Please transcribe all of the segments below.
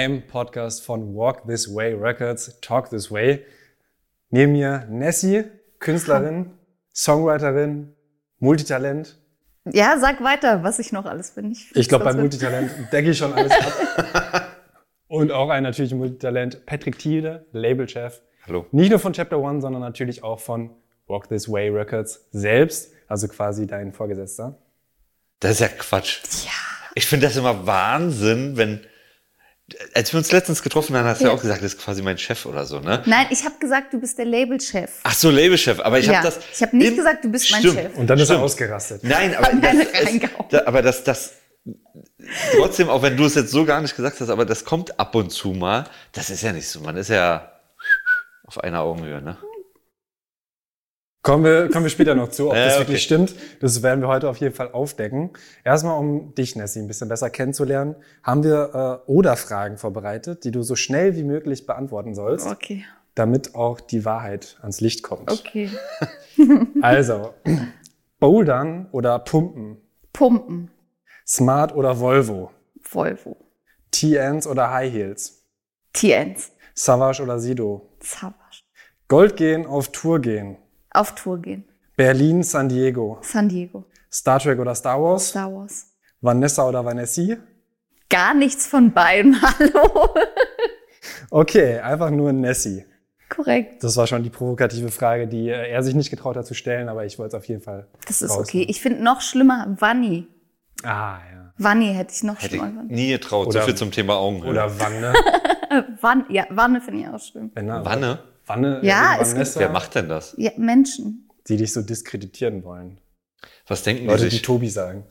Beim Podcast von Walk This Way Records, Talk This Way. Neben mir Nessie, Künstlerin, Songwriterin, Multitalent. Ja, sag weiter, was ich noch alles bin. Ich, ich glaube, bei Multitalent decke ich schon alles ab. Und auch ein natürlich Multitalent, Patrick Thiele, Labelchef. Hallo. Nicht nur von Chapter One, sondern natürlich auch von Walk This Way Records selbst, also quasi dein Vorgesetzter. Das ist ja Quatsch. Ja. Ich finde das immer Wahnsinn, wenn als wir uns letztens getroffen haben, hast du ja. auch gesagt, das ist quasi mein Chef oder so, ne? Nein, ich habe gesagt, du bist der Labelchef. Ach so, Labelchef, aber ich ja. habe das. Ich habe nicht gesagt, du bist Stimmt. mein Chef. Und dann ist Stimmt. er ausgerastet. Nein, aber das, ist, aber das, das trotzdem, auch wenn du es jetzt so gar nicht gesagt hast, aber das kommt ab und zu mal. Das ist ja nicht so. Man ist ja auf einer Augenhöhe, ne? Kommen wir, kommen wir später noch zu, ob das okay. wirklich stimmt. Das werden wir heute auf jeden Fall aufdecken. Erstmal, um dich, Nessie, ein bisschen besser kennenzulernen, haben wir äh, Oder-Fragen vorbereitet, die du so schnell wie möglich beantworten sollst. Okay. Damit auch die Wahrheit ans Licht kommt. Okay. also, Bouldern oder Pumpen? Pumpen. Smart oder Volvo? Volvo. TNs oder High Heels? TNs. Savage oder Sido? Savage. Gold gehen, auf Tour gehen? Auf Tour gehen. Berlin, San Diego. San Diego. Star Trek oder Star Wars? Star Wars. Vanessa oder Vanessi? Gar nichts von beiden, hallo. okay, einfach nur Nessie. Korrekt. Das war schon die provokative Frage, die äh, er sich nicht getraut hat zu stellen, aber ich wollte es auf jeden Fall. Das ist okay. Ich finde noch schlimmer Vanni. Ah, ja. Vanni hätte ich noch hätte schlimmer. Ich nie getraut, oder, so viel zum Thema Augenhöhe. Oder Wanne. Wanne, ja, Wanne finde ich auch schlimm. Wanne? Wanne, ja, äh, Vanessa, wer macht denn das? Ja, Menschen. Die dich so diskreditieren wollen. Was denken Leute, die sich? die Tobi sagen.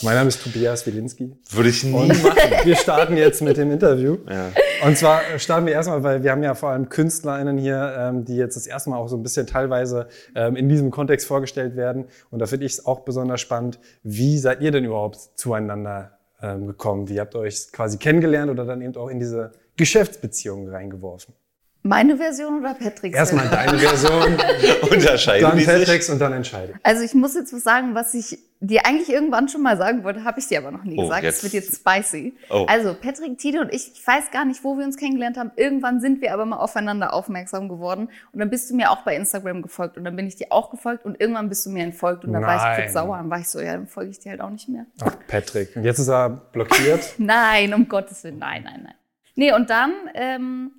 Mein Name ist Tobias Wilinski. Würde ich nie Und machen. wir starten jetzt mit dem Interview. Ja. Und zwar starten wir erstmal, weil wir haben ja vor allem KünstlerInnen hier, ähm, die jetzt das erste Mal auch so ein bisschen teilweise ähm, in diesem Kontext vorgestellt werden. Und da finde ich es auch besonders spannend, wie seid ihr denn überhaupt zueinander ähm, gekommen? Wie habt ihr euch quasi kennengelernt oder dann eben auch in diese Geschäftsbeziehungen reingeworfen? Meine Version oder Patricks? Erstmal deine Version, Unterscheiden dann die Patricks sich? und dann entscheide. Also ich muss jetzt was sagen, was ich dir eigentlich irgendwann schon mal sagen wollte, habe ich dir aber noch nie Oh, gesagt. jetzt. Es wird jetzt spicy. Oh. Also Patrick, Tide und ich, ich weiß gar nicht, wo wir uns kennengelernt haben. Irgendwann sind wir aber mal aufeinander aufmerksam geworden. Und dann bist du mir auch bei Instagram gefolgt und dann bin ich dir auch gefolgt und irgendwann bist du mir entfolgt und dann war ich Nein. kurz sauer. Dann war ich so, ja, dann folge ich dir halt auch nicht mehr. Ach, Patrick. Und jetzt ist er blockiert. Nein, um Gottes Willen, nein, nein, nein. Nee, und dann ähm,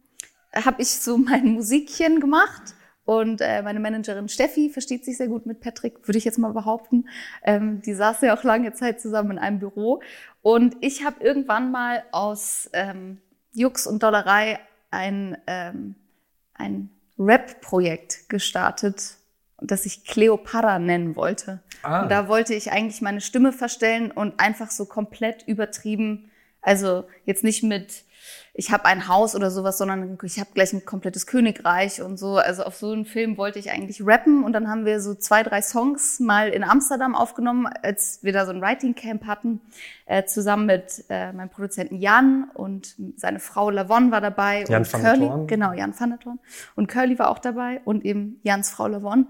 habe ich so mein Musikchen gemacht und äh, meine Managerin Steffi versteht sich sehr gut mit Patrick, würde ich jetzt mal behaupten. Ähm, die saß ja auch lange Zeit zusammen in einem Büro und ich habe irgendwann mal aus ähm, Jux und Dollerei ein, ähm, ein Rap-Projekt gestartet, das ich Cleopatra nennen wollte. Ah. Und da wollte ich eigentlich meine Stimme verstellen und einfach so komplett übertrieben, also jetzt nicht mit ich habe ein Haus oder sowas, sondern ich habe gleich ein komplettes Königreich und so. Also auf so einen Film wollte ich eigentlich rappen und dann haben wir so zwei, drei Songs mal in Amsterdam aufgenommen, als wir da so ein Writing Camp hatten, äh, zusammen mit äh, meinem Produzenten Jan und seine Frau Lavon war dabei. Jan und van Curly, Thorn. Genau, Jan van der Thorn. Und Curly war auch dabei und eben Jans Frau Lavon.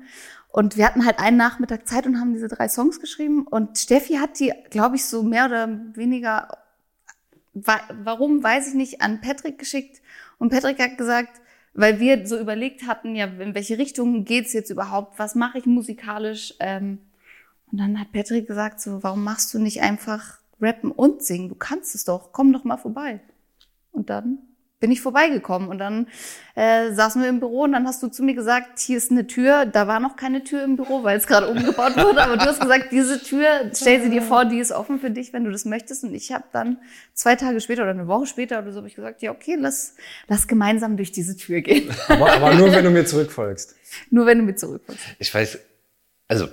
Und wir hatten halt einen Nachmittag Zeit und haben diese drei Songs geschrieben. Und Steffi hat die, glaube ich, so mehr oder weniger warum, weiß ich nicht, an Patrick geschickt. Und Patrick hat gesagt, weil wir so überlegt hatten, ja, in welche Richtung geht's jetzt überhaupt, was mache ich musikalisch? Ähm, und dann hat Patrick gesagt, so, warum machst du nicht einfach rappen und singen? Du kannst es doch, komm doch mal vorbei. Und dann bin ich vorbeigekommen und dann äh, saßen wir im Büro und dann hast du zu mir gesagt, hier ist eine Tür. Da war noch keine Tür im Büro, weil es gerade umgebaut wurde. Aber du hast gesagt, diese Tür, stell sie dir vor, die ist offen für dich, wenn du das möchtest. Und ich habe dann zwei Tage später oder eine Woche später oder so habe ich gesagt, ja okay, lass, lass gemeinsam durch diese Tür gehen. Aber, aber nur, wenn du mir zurückfolgst. Nur wenn du mir zurückkommst. Ich weiß, also,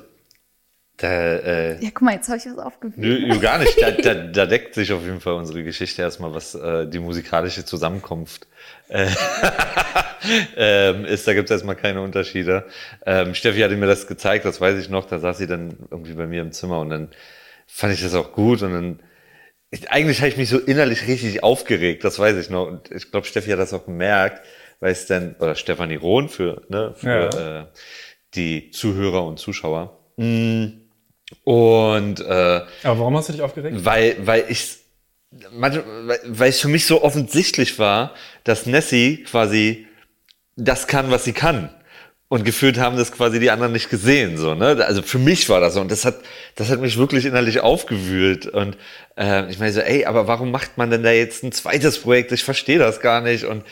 da, äh, Ja, guck mal, jetzt habe ich was aufgewühlt. nö, gar nicht. Da, da, da deckt sich auf jeden Fall unsere Geschichte erstmal, was äh, die musikalische Zusammenkunft äh, ähm, ist. Da gibt es erstmal keine Unterschiede. Ähm, Steffi hatte mir das gezeigt, das weiß ich noch. Da saß sie dann irgendwie bei mir im Zimmer und dann fand ich das auch gut und dann ich, eigentlich habe ich mich so innerlich richtig aufgeregt, das weiß ich noch. Und ich glaube, Steffi hat das auch gemerkt, weil es dann, oder Stefanie Rohn für, ne, für äh, die Zuhörer und Zuschauer. Mm. Und äh, Aber warum hast du dich aufgeregt? weil, weil ich weil es für mich so offensichtlich war, dass Nessie quasi das kann, was sie kann. Und gefühlt haben das quasi die anderen nicht gesehen, so, ne? Also für mich war das so. Und das hat, das hat mich wirklich innerlich aufgewühlt. Und äh, ich meine so, ey, aber warum macht man denn da jetzt ein zweites Projekt? Ich verstehe das gar nicht. Und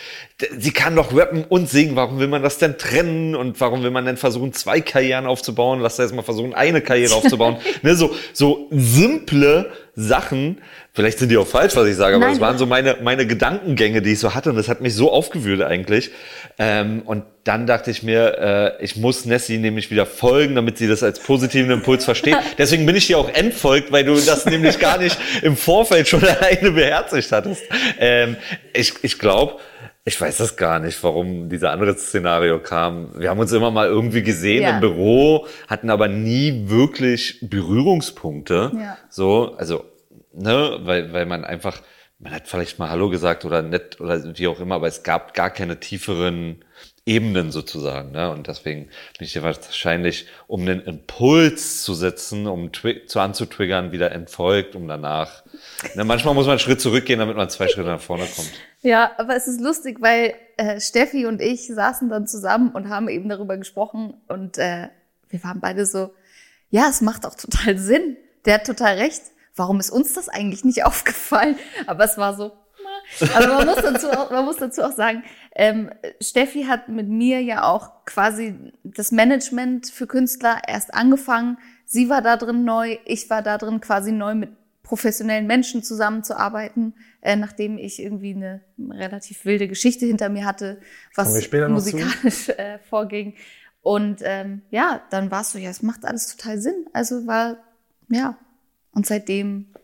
sie kann doch rappen und singen. Warum will man das denn trennen? Und warum will man denn versuchen, zwei Karrieren aufzubauen? Lass da jetzt mal versuchen, eine Karriere aufzubauen. ne, so, so simple Sachen, vielleicht sind die auch falsch, was ich sage, aber es waren so meine, meine Gedankengänge, die ich so hatte und das hat mich so aufgewühlt eigentlich. Ähm, und dann dachte ich mir, äh, ich muss Nessie nämlich wieder folgen, damit sie das als positiven Impuls versteht. Deswegen bin ich dir auch entfolgt, weil du das nämlich gar nicht im Vorfeld schon alleine beherzigt hattest. Ähm, ich ich glaube, ich weiß das gar nicht, warum dieser andere Szenario kam. Wir haben uns immer mal irgendwie gesehen ja. im Büro, hatten aber nie wirklich Berührungspunkte. Ja. So, also, ne, weil, weil man einfach, man hat vielleicht mal Hallo gesagt oder nett oder wie auch immer, aber es gab gar keine tieferen Ebenen sozusagen. Ne? Und deswegen bin ich dir wahrscheinlich, um einen Impuls zu setzen, um zu anzutriggern, wieder entfolgt, um danach. Ne, manchmal muss man einen Schritt zurückgehen, damit man zwei Schritte nach vorne kommt. Ja, aber es ist lustig, weil äh, Steffi und ich saßen dann zusammen und haben eben darüber gesprochen und äh, wir waren beide so, ja, es macht auch total Sinn. Der hat total recht. Warum ist uns das eigentlich nicht aufgefallen? Aber es war so, also man muss dazu auch, man muss dazu auch sagen, ähm, Steffi hat mit mir ja auch quasi das Management für Künstler erst angefangen. Sie war da drin neu, ich war da drin quasi neu mit professionellen Menschen zusammenzuarbeiten, äh, nachdem ich irgendwie eine relativ wilde Geschichte hinter mir hatte, was musikalisch äh, vorging. Und ähm, ja, dann war es so, ja, es macht alles total Sinn. Also war, ja, und seitdem,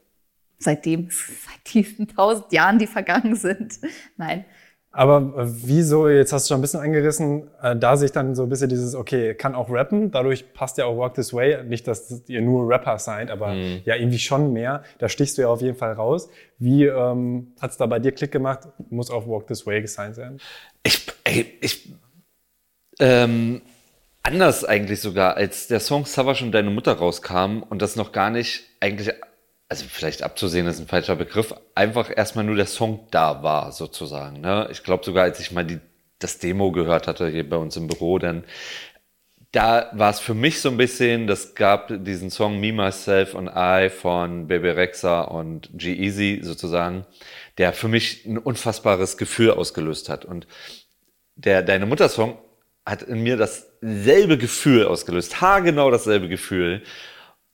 seitdem, seit diesen tausend Jahren, die vergangen sind, nein, aber äh, wieso, jetzt hast du schon ein bisschen angerissen, äh, da sich dann so ein bisschen dieses, okay, kann auch rappen, dadurch passt ja auch Walk This Way, nicht, dass ihr nur Rapper seid, aber mhm. ja irgendwie schon mehr, da stichst du ja auf jeden Fall raus. Wie ähm, hat es da bei dir Klick gemacht, muss auch Walk This Way gesigned sein? Ich, ey, ich, ähm, anders eigentlich sogar, als der Song Savage und deine Mutter rauskam und das noch gar nicht eigentlich also vielleicht abzusehen ist ein falscher Begriff, einfach erstmal nur der Song da war, sozusagen. Ne? Ich glaube sogar, als ich mal die, das Demo gehört hatte hier bei uns im Büro, dann da war es für mich so ein bisschen, das gab diesen Song Me, Myself und I von Baby Rexa und G-Easy sozusagen, der für mich ein unfassbares Gefühl ausgelöst hat. Und der Deine Mutter Song hat in mir dasselbe Gefühl ausgelöst, haargenau dasselbe Gefühl.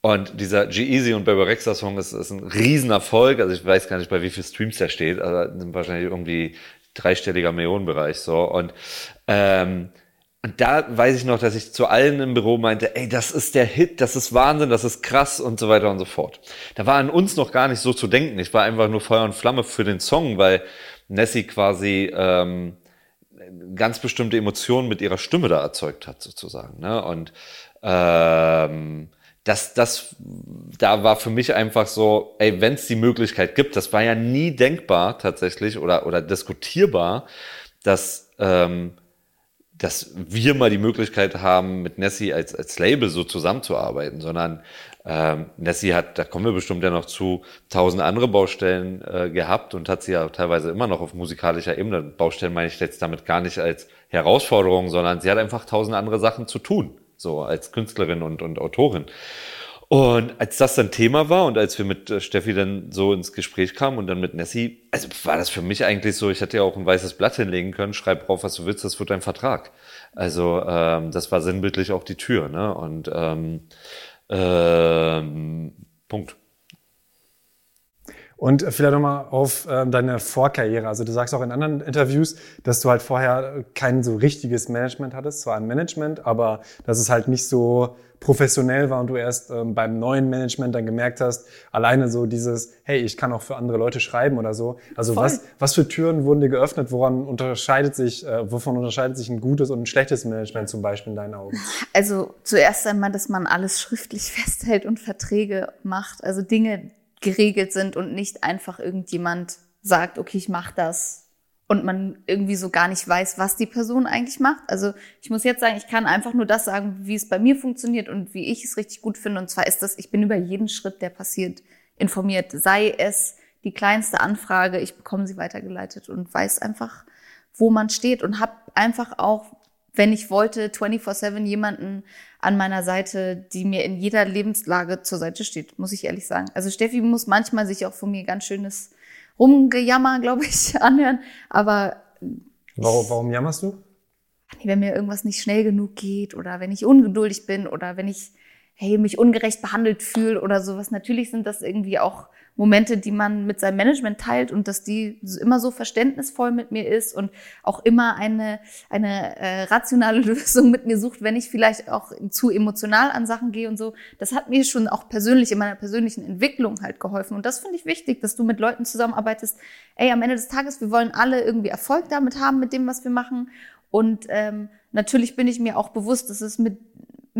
Und dieser G-Easy und Barbarexa Song ist, ist ein Riesenerfolg. Also ich weiß gar nicht, bei wie viel Streams der steht. Also sind wahrscheinlich irgendwie dreistelliger Millionenbereich so. Und, ähm, und da weiß ich noch, dass ich zu allen im Büro meinte, ey, das ist der Hit, das ist Wahnsinn, das ist krass und so weiter und so fort. Da war an uns noch gar nicht so zu denken. Ich war einfach nur Feuer und Flamme für den Song, weil Nessie quasi ähm, ganz bestimmte Emotionen mit ihrer Stimme da erzeugt hat, sozusagen. Ne? Und ähm, das, das, da war für mich einfach so, ey, wenn es die Möglichkeit gibt, das war ja nie denkbar tatsächlich oder, oder diskutierbar, dass, ähm, dass wir mal die Möglichkeit haben, mit Nessie als, als Label so zusammenzuarbeiten, sondern ähm, Nessie hat, da kommen wir bestimmt ja noch zu, tausend andere Baustellen äh, gehabt und hat sie ja teilweise immer noch auf musikalischer Ebene. Baustellen meine ich jetzt damit gar nicht als Herausforderung, sondern sie hat einfach tausend andere Sachen zu tun so als Künstlerin und, und Autorin. Und als das dann Thema war und als wir mit äh, Steffi dann so ins Gespräch kamen und dann mit Nessie, also war das für mich eigentlich so, ich hätte ja auch ein weißes Blatt hinlegen können, schreib drauf, was du willst, das wird dein Vertrag. Also ähm, das war sinnbildlich auch die Tür. Ne? Und ähm, ähm, Punkt. Und vielleicht nochmal auf äh, deine Vorkarriere. Also du sagst auch in anderen Interviews, dass du halt vorher kein so richtiges Management hattest, zwar ein Management, aber dass es halt nicht so professionell war und du erst ähm, beim neuen Management dann gemerkt hast, alleine so dieses, hey, ich kann auch für andere Leute schreiben oder so. Also was, was für Türen wurden dir geöffnet? Woran unterscheidet sich, äh, wovon unterscheidet sich ein gutes und ein schlechtes Management zum Beispiel in deinen Augen? Also zuerst einmal, dass man alles schriftlich festhält und Verträge macht. Also Dinge, geregelt sind und nicht einfach irgendjemand sagt, okay, ich mache das und man irgendwie so gar nicht weiß, was die Person eigentlich macht. Also ich muss jetzt sagen, ich kann einfach nur das sagen, wie es bei mir funktioniert und wie ich es richtig gut finde. Und zwar ist das, ich bin über jeden Schritt, der passiert, informiert. Sei es die kleinste Anfrage, ich bekomme sie weitergeleitet und weiß einfach, wo man steht und habe einfach auch, wenn ich wollte, 24/7 jemanden an meiner Seite, die mir in jeder Lebenslage zur Seite steht, muss ich ehrlich sagen. Also Steffi muss manchmal sich auch von mir ganz schönes Rumgejammer, glaube ich, anhören, aber warum, warum jammerst du? Wenn mir irgendwas nicht schnell genug geht oder wenn ich ungeduldig bin oder wenn ich hey, mich ungerecht behandelt fühle oder sowas. Natürlich sind das irgendwie auch Momente, die man mit seinem Management teilt und dass die immer so verständnisvoll mit mir ist und auch immer eine, eine äh, rationale Lösung mit mir sucht, wenn ich vielleicht auch zu emotional an Sachen gehe und so. Das hat mir schon auch persönlich in meiner persönlichen Entwicklung halt geholfen. Und das finde ich wichtig, dass du mit Leuten zusammenarbeitest. Ey, am Ende des Tages, wir wollen alle irgendwie Erfolg damit haben mit dem, was wir machen. Und ähm, natürlich bin ich mir auch bewusst, dass es mit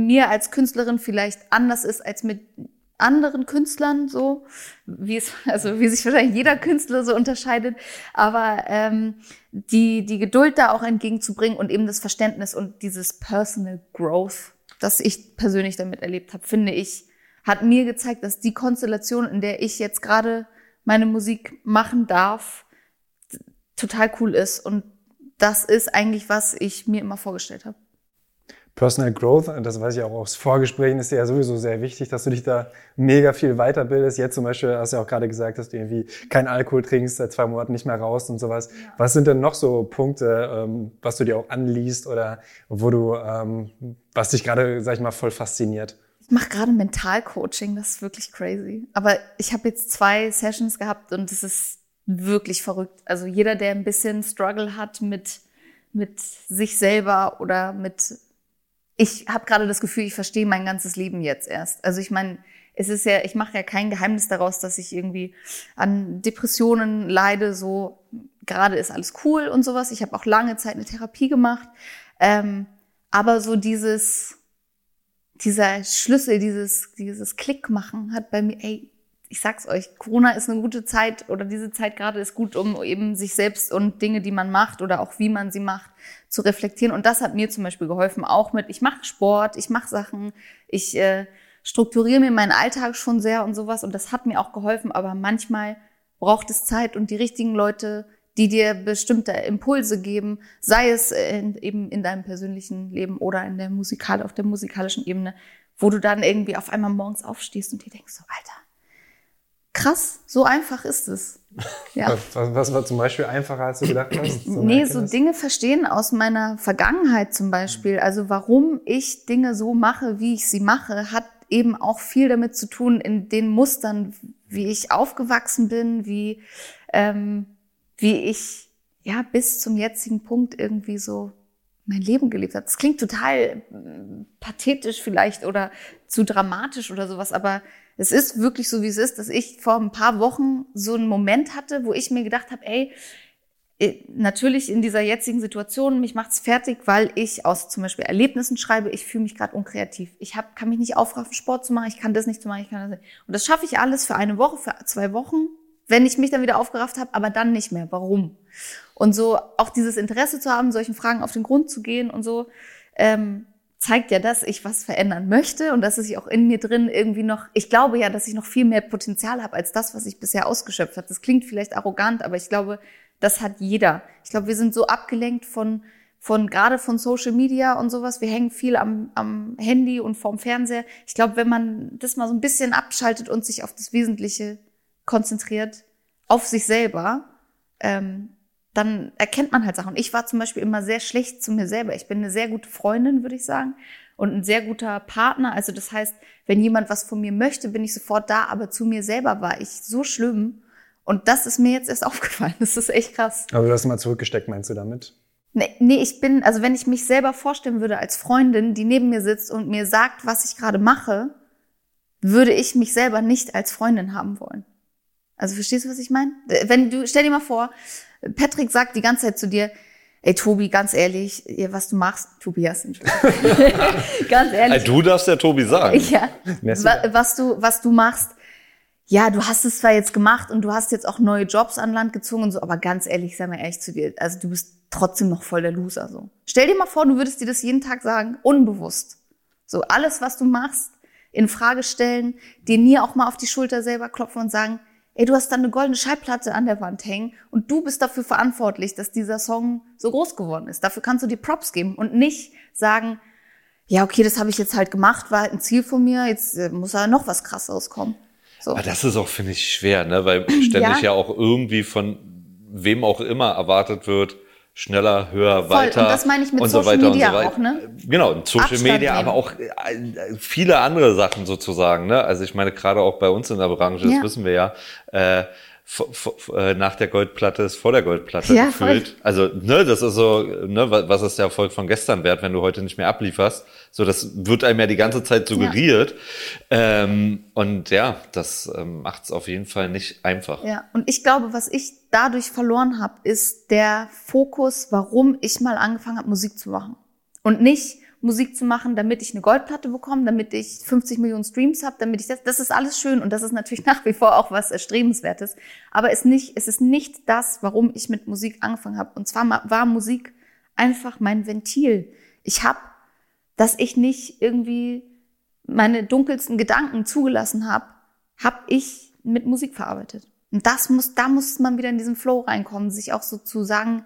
mir als Künstlerin vielleicht anders ist als mit anderen Künstlern so, wie es, also wie sich wahrscheinlich jeder Künstler so unterscheidet, aber ähm, die, die Geduld da auch entgegenzubringen und eben das Verständnis und dieses Personal Growth, das ich persönlich damit erlebt habe, finde ich, hat mir gezeigt, dass die Konstellation, in der ich jetzt gerade meine Musik machen darf, total cool ist und das ist eigentlich, was ich mir immer vorgestellt habe. Personal Growth, das weiß ich auch aus Vorgesprächen, ist dir ja sowieso sehr wichtig, dass du dich da mega viel weiterbildest. Jetzt zum Beispiel hast du ja auch gerade gesagt, dass du irgendwie kein Alkohol trinkst, seit zwei Monaten nicht mehr raus und sowas. Ja. Was sind denn noch so Punkte, ähm, was du dir auch anliest oder wo du, ähm, was dich gerade, sag ich mal, voll fasziniert? Ich mache gerade Mentalcoaching, das ist wirklich crazy. Aber ich habe jetzt zwei Sessions gehabt und es ist wirklich verrückt. Also jeder, der ein bisschen Struggle hat mit, mit sich selber oder mit ich habe gerade das Gefühl, ich verstehe mein ganzes Leben jetzt erst. Also ich meine, es ist ja, ich mache ja kein Geheimnis daraus, dass ich irgendwie an Depressionen leide. So gerade ist alles cool und sowas. Ich habe auch lange Zeit eine Therapie gemacht, ähm, aber so dieses dieser Schlüssel, dieses dieses Klick machen hat bei mir, ey, ich sag's euch, Corona ist eine gute Zeit oder diese Zeit gerade ist gut, um eben sich selbst und Dinge, die man macht oder auch wie man sie macht, zu reflektieren. Und das hat mir zum Beispiel geholfen, auch mit, ich mache Sport, ich mache Sachen, ich äh, strukturiere mir meinen Alltag schon sehr und sowas. Und das hat mir auch geholfen, aber manchmal braucht es Zeit und die richtigen Leute, die dir bestimmte Impulse geben, sei es in, eben in deinem persönlichen Leben oder in der Musikal, auf der musikalischen Ebene, wo du dann irgendwie auf einmal morgens aufstehst und dir denkst so, Alter, krass, so einfach ist es. Ja. Was, was, war zum Beispiel einfacher, als du gedacht hast? So nee, so Dinge verstehen aus meiner Vergangenheit zum Beispiel. Also warum ich Dinge so mache, wie ich sie mache, hat eben auch viel damit zu tun in den Mustern, wie ich aufgewachsen bin, wie, ähm, wie ich ja bis zum jetzigen Punkt irgendwie so mein Leben gelebt habe. Das klingt total äh, pathetisch vielleicht oder zu dramatisch oder sowas, aber es ist wirklich so, wie es ist, dass ich vor ein paar Wochen so einen Moment hatte, wo ich mir gedacht habe, ey, äh, natürlich in dieser jetzigen Situation, mich macht's fertig, weil ich aus zum Beispiel Erlebnissen schreibe, ich fühle mich gerade unkreativ. Ich hab, kann mich nicht aufraffen, Sport zu machen, ich kann das nicht zu machen, ich kann das nicht. Und das schaffe ich alles für eine Woche, für zwei Wochen, wenn ich mich dann wieder aufgerafft habe, aber dann nicht mehr. Warum? Und so auch dieses Interesse zu haben, solchen Fragen auf den Grund zu gehen und so, ähm, zeigt ja, dass ich was verändern möchte und dass ich auch in mir drin irgendwie noch, ich glaube ja, dass ich noch viel mehr Potenzial habe als das, was ich bisher ausgeschöpft habe. Das klingt vielleicht arrogant, aber ich glaube, das hat jeder. Ich glaube, wir sind so abgelenkt von, von gerade von Social Media und sowas. Wir hängen viel am, am Handy und vorm Fernseher. Ich glaube, wenn man das mal so ein bisschen abschaltet und sich auf das Wesentliche konzentriert, auf sich selber, ähm, dann erkennt man halt Sachen. Ich war zum Beispiel immer sehr schlecht zu mir selber. Ich bin eine sehr gute Freundin, würde ich sagen, und ein sehr guter Partner. Also das heißt, wenn jemand was von mir möchte, bin ich sofort da, aber zu mir selber war ich so schlimm. Und das ist mir jetzt erst aufgefallen. Das ist echt krass. Aber du hast mal zurückgesteckt, meinst du damit? Nee, nee, ich bin, also wenn ich mich selber vorstellen würde als Freundin, die neben mir sitzt und mir sagt, was ich gerade mache, würde ich mich selber nicht als Freundin haben wollen. Also verstehst du, was ich meine? Wenn du, stell dir mal vor, Patrick sagt die ganze Zeit zu dir, ey Tobi, ganz ehrlich, was du machst, Tobias, ganz ehrlich. Du darfst ja Tobi sagen. Ja, was du, was du machst, ja, du hast es zwar jetzt gemacht und du hast jetzt auch neue Jobs an Land gezogen und so, aber ganz ehrlich, sei mal ehrlich zu dir, also du bist trotzdem noch voll der Loser, so. Stell dir mal vor, du würdest dir das jeden Tag sagen, unbewusst. So, alles, was du machst, in Frage stellen, dir nie auch mal auf die Schulter selber klopfen und sagen, ey, du hast da eine goldene Schallplatte an der Wand hängen und du bist dafür verantwortlich, dass dieser Song so groß geworden ist. Dafür kannst du dir Props geben und nicht sagen, ja, okay, das habe ich jetzt halt gemacht, war halt ein Ziel von mir, jetzt äh, muss da noch was krasseres kommen. So. Aber das ist auch, finde ich, schwer, ne? weil ständig ja. ja auch irgendwie von wem auch immer erwartet wird, schneller, höher, Voll. weiter. Und das meine ich mit Social so Media so auch, ne? Genau, Social Abstand Media, nehmen. aber auch äh, viele andere Sachen sozusagen. Ne? Also ich meine, gerade auch bei uns in der Branche, das ja. wissen wir ja, äh, äh, nach der Goldplatte ist vor der Goldplatte ja, gefühlt. Voll. Also, ne, das ist so, ne, was ist der Erfolg von gestern wert, wenn du heute nicht mehr ablieferst? So, das wird einem ja die ganze Zeit suggeriert. Ja. Ähm, und ja, das ähm, macht es auf jeden Fall nicht einfach. Ja, und ich glaube, was ich dadurch verloren habe, ist der Fokus, warum ich mal angefangen habe, Musik zu machen. Und nicht, Musik zu machen, damit ich eine Goldplatte bekomme, damit ich 50 Millionen Streams habe, damit ich das, das ist alles schön und das ist natürlich nach wie vor auch was Erstrebenswertes. Aber es, nicht, es ist nicht das, warum ich mit Musik angefangen habe. Und zwar war Musik einfach mein Ventil. Ich habe, dass ich nicht irgendwie meine dunkelsten Gedanken zugelassen habe, habe ich mit Musik verarbeitet. Und das muss, da muss man wieder in diesen Flow reinkommen, sich auch so zu sagen,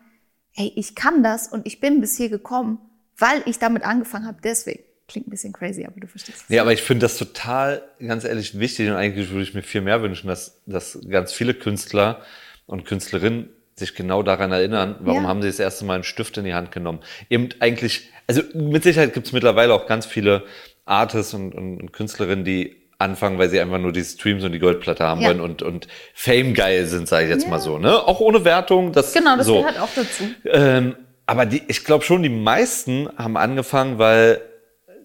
hey, ich kann das und ich bin bis hier gekommen weil ich damit angefangen habe, deswegen. Klingt ein bisschen crazy, aber du verstehst. Ja, aber ich finde das total, ganz ehrlich, wichtig und eigentlich würde ich mir viel mehr wünschen, dass, dass ganz viele Künstler und Künstlerinnen sich genau daran erinnern, warum ja. haben sie das erste Mal einen Stift in die Hand genommen. Eben eigentlich, also mit Sicherheit gibt es mittlerweile auch ganz viele Artists und, und, und Künstlerinnen, die anfangen, weil sie einfach nur die Streams und die Goldplatte haben ja. wollen und, und Fame geil sind, sage ich jetzt ja. mal so. Ne? Auch ohne Wertung. Das, genau, das so. gehört auch dazu. Ähm, aber die, ich glaube schon, die meisten haben angefangen, weil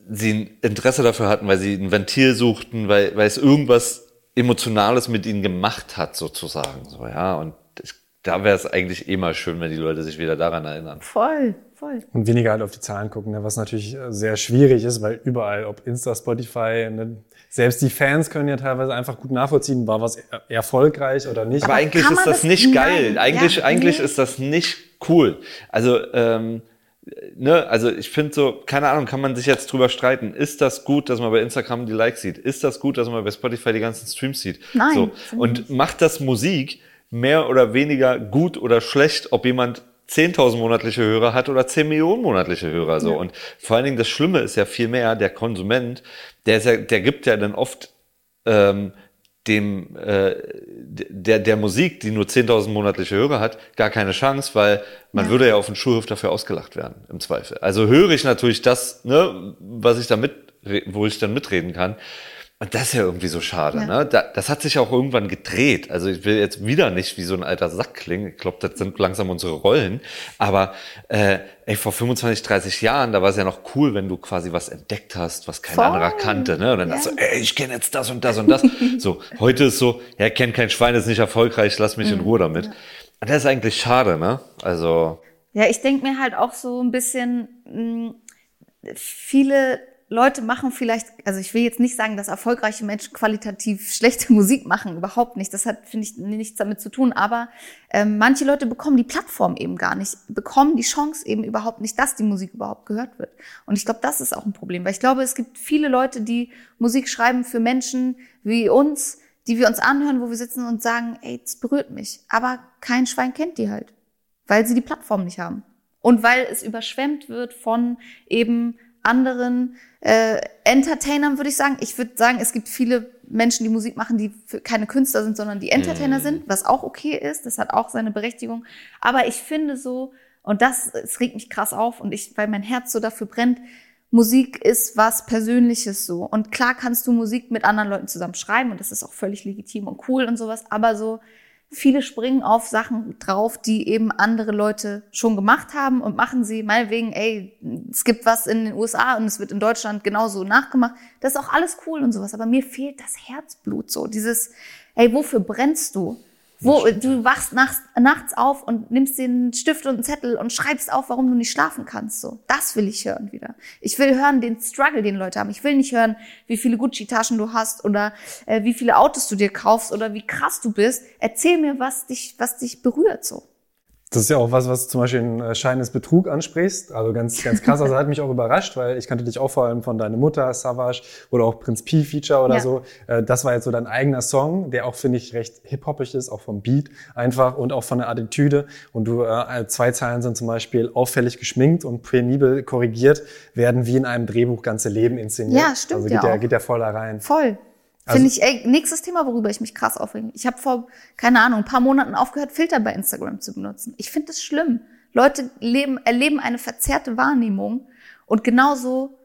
sie ein Interesse dafür hatten, weil sie ein Ventil suchten, weil, weil es irgendwas Emotionales mit ihnen gemacht hat, sozusagen. So, ja. Und ich, da wäre es eigentlich eh mal schön, wenn die Leute sich wieder daran erinnern. Voll, voll. Und weniger halt auf die Zahlen gucken, ne, was natürlich sehr schwierig ist, weil überall, ob Insta, Spotify, ne, selbst die Fans können ja teilweise einfach gut nachvollziehen, war was erfolgreich oder nicht. Aber, eigentlich ist das, das nicht geil. Eigentlich, ja, eigentlich nee. ist das nicht cool. Also, ähm, ne, also ich finde so, keine Ahnung, kann man sich jetzt drüber streiten. Ist das gut, dass man bei Instagram die Likes sieht? Ist das gut, dass man bei Spotify die ganzen Streams sieht? Nein. So. Und macht das Musik mehr oder weniger gut oder schlecht, ob jemand 10.000 monatliche Hörer hat oder 10 Millionen monatliche Hörer so. Ja. Und vor allen Dingen das Schlimme ist ja viel mehr, der Konsument, der, ja, der gibt ja dann oft ähm, dem äh, der, der Musik, die nur 10.000 monatliche Hörer hat, gar keine Chance, weil man ja. würde ja auf den Schulhof dafür ausgelacht werden, im Zweifel. Also höre ich natürlich das, ne, was ich da mit, wo ich dann mitreden kann. Und das ist ja irgendwie so schade, ja. ne? Da, das hat sich auch irgendwann gedreht. Also ich will jetzt wieder nicht wie so ein alter Sack klingen. Ich glaube, das sind langsam unsere Rollen. Aber äh, ey, vor 25, 30 Jahren, da war es ja noch cool, wenn du quasi was entdeckt hast, was kein Voll. anderer kannte. Ne? Und dann ja. hast du, ey, ich kenne jetzt das und das und das. so, heute ist so, ja, kennt kein Schwein, ist nicht erfolgreich, lass mich in mhm. Ruhe damit. Ja. Und das ist eigentlich schade, ne? Also. Ja, ich denk mir halt auch so ein bisschen, mh, viele Leute machen vielleicht, also ich will jetzt nicht sagen, dass erfolgreiche Menschen qualitativ schlechte Musik machen, überhaupt nicht. Das hat, finde ich, nichts damit zu tun. Aber ähm, manche Leute bekommen die Plattform eben gar nicht, bekommen die Chance eben überhaupt nicht, dass die Musik überhaupt gehört wird. Und ich glaube, das ist auch ein Problem, weil ich glaube, es gibt viele Leute, die Musik schreiben für Menschen wie uns, die wir uns anhören, wo wir sitzen und sagen, ey, das berührt mich. Aber kein Schwein kennt die halt, weil sie die Plattform nicht haben. Und weil es überschwemmt wird von eben anderen äh, Entertainern, würde ich sagen. Ich würde sagen, es gibt viele Menschen, die Musik machen, die keine Künstler sind, sondern die Entertainer mm. sind, was auch okay ist. Das hat auch seine Berechtigung. Aber ich finde so, und das, es regt mich krass auf und ich, weil mein Herz so dafür brennt, Musik ist was Persönliches so. Und klar kannst du Musik mit anderen Leuten zusammen schreiben und das ist auch völlig legitim und cool und sowas, aber so, Viele springen auf Sachen drauf, die eben andere Leute schon gemacht haben und machen sie meinetwegen, ey, es gibt was in den USA und es wird in Deutschland genauso nachgemacht. Das ist auch alles cool und sowas. Aber mir fehlt das Herzblut so. Dieses, ey, wofür brennst du? Wo du wachst nachts, nachts auf und nimmst den Stift und einen Zettel und schreibst auf, warum du nicht schlafen kannst. So, das will ich hören wieder. Ich will hören den Struggle, den Leute haben. Ich will nicht hören, wie viele Gucci-Taschen du hast oder äh, wie viele Autos du dir kaufst oder wie krass du bist. Erzähl mir, was dich, was dich berührt. So. Das ist ja auch was, was zum Beispiel ein äh, Schein des Betrug ansprichst. Also ganz, ganz krass. Also hat mich auch überrascht, weil ich kannte dich auch vor allem von deiner Mutter, Savage oder auch Prinz P Feature oder ja. so. Äh, das war jetzt so dein eigener Song, der auch, finde ich, recht hip-hoppig ist, auch vom Beat einfach und auch von der Attitüde. Und du, äh, zwei Zeilen sind zum Beispiel auffällig geschminkt und penibel korrigiert, werden wie in einem Drehbuch ganze Leben inszeniert. Ja, stimmt. Also geht, ja der, geht der voll da rein. Voll. Also, Finde ich, ey, nächstes Thema, worüber ich mich krass aufrege. Ich habe vor, keine Ahnung, ein paar Monaten aufgehört, Filter bei Instagram zu benutzen. Ich finde das schlimm. Leute leben, erleben eine verzerrte Wahrnehmung und genauso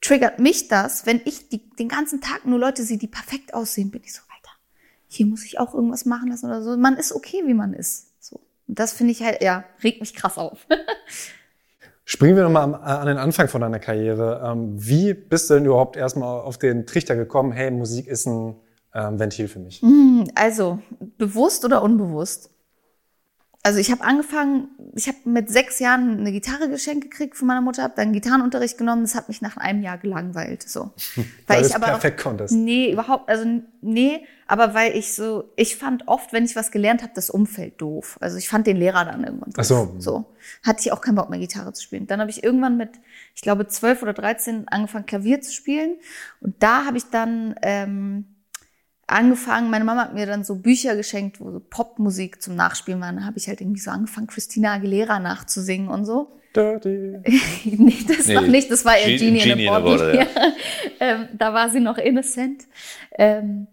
triggert mich das, wenn ich die, den ganzen Tag nur Leute sehe, die perfekt aussehen, bin ich so, Alter, hier muss ich auch irgendwas machen lassen oder so. Man ist okay, wie man ist. So. Und das finde ich halt, ja, regt mich krass auf. Springen wir nochmal an den Anfang von deiner Karriere. Ähm, wie bist du denn überhaupt erstmal auf den Trichter gekommen, hey, Musik ist ein ähm, Ventil für mich? Hm, also, bewusst oder unbewusst? Also ich habe angefangen, ich habe mit sechs Jahren eine Gitarre geschenkt gekriegt von meiner Mutter, habe dann Gitarrenunterricht genommen. Das hat mich nach einem Jahr gelangweilt. So, weil, weil ich aber perfekt konntest. Nee, überhaupt, also nee, aber weil ich so, ich fand oft, wenn ich was gelernt habe, das Umfeld doof. Also ich fand den Lehrer dann irgendwann doof. Ach so. so hatte ich auch keinen Bock mehr Gitarre zu spielen. Dann habe ich irgendwann mit, ich glaube zwölf oder dreizehn angefangen Klavier zu spielen und da habe ich dann ähm, angefangen, meine Mama hat mir dann so Bücher geschenkt, wo so Popmusik zum Nachspielen war. Dann habe ich halt irgendwie so angefangen, Christina Aguilera nachzusingen und so. Dirty. nee, das nee, noch nicht. Das war eher Genie, Genie in a Bottle. Ja. ähm, da war sie noch innocent. Ähm,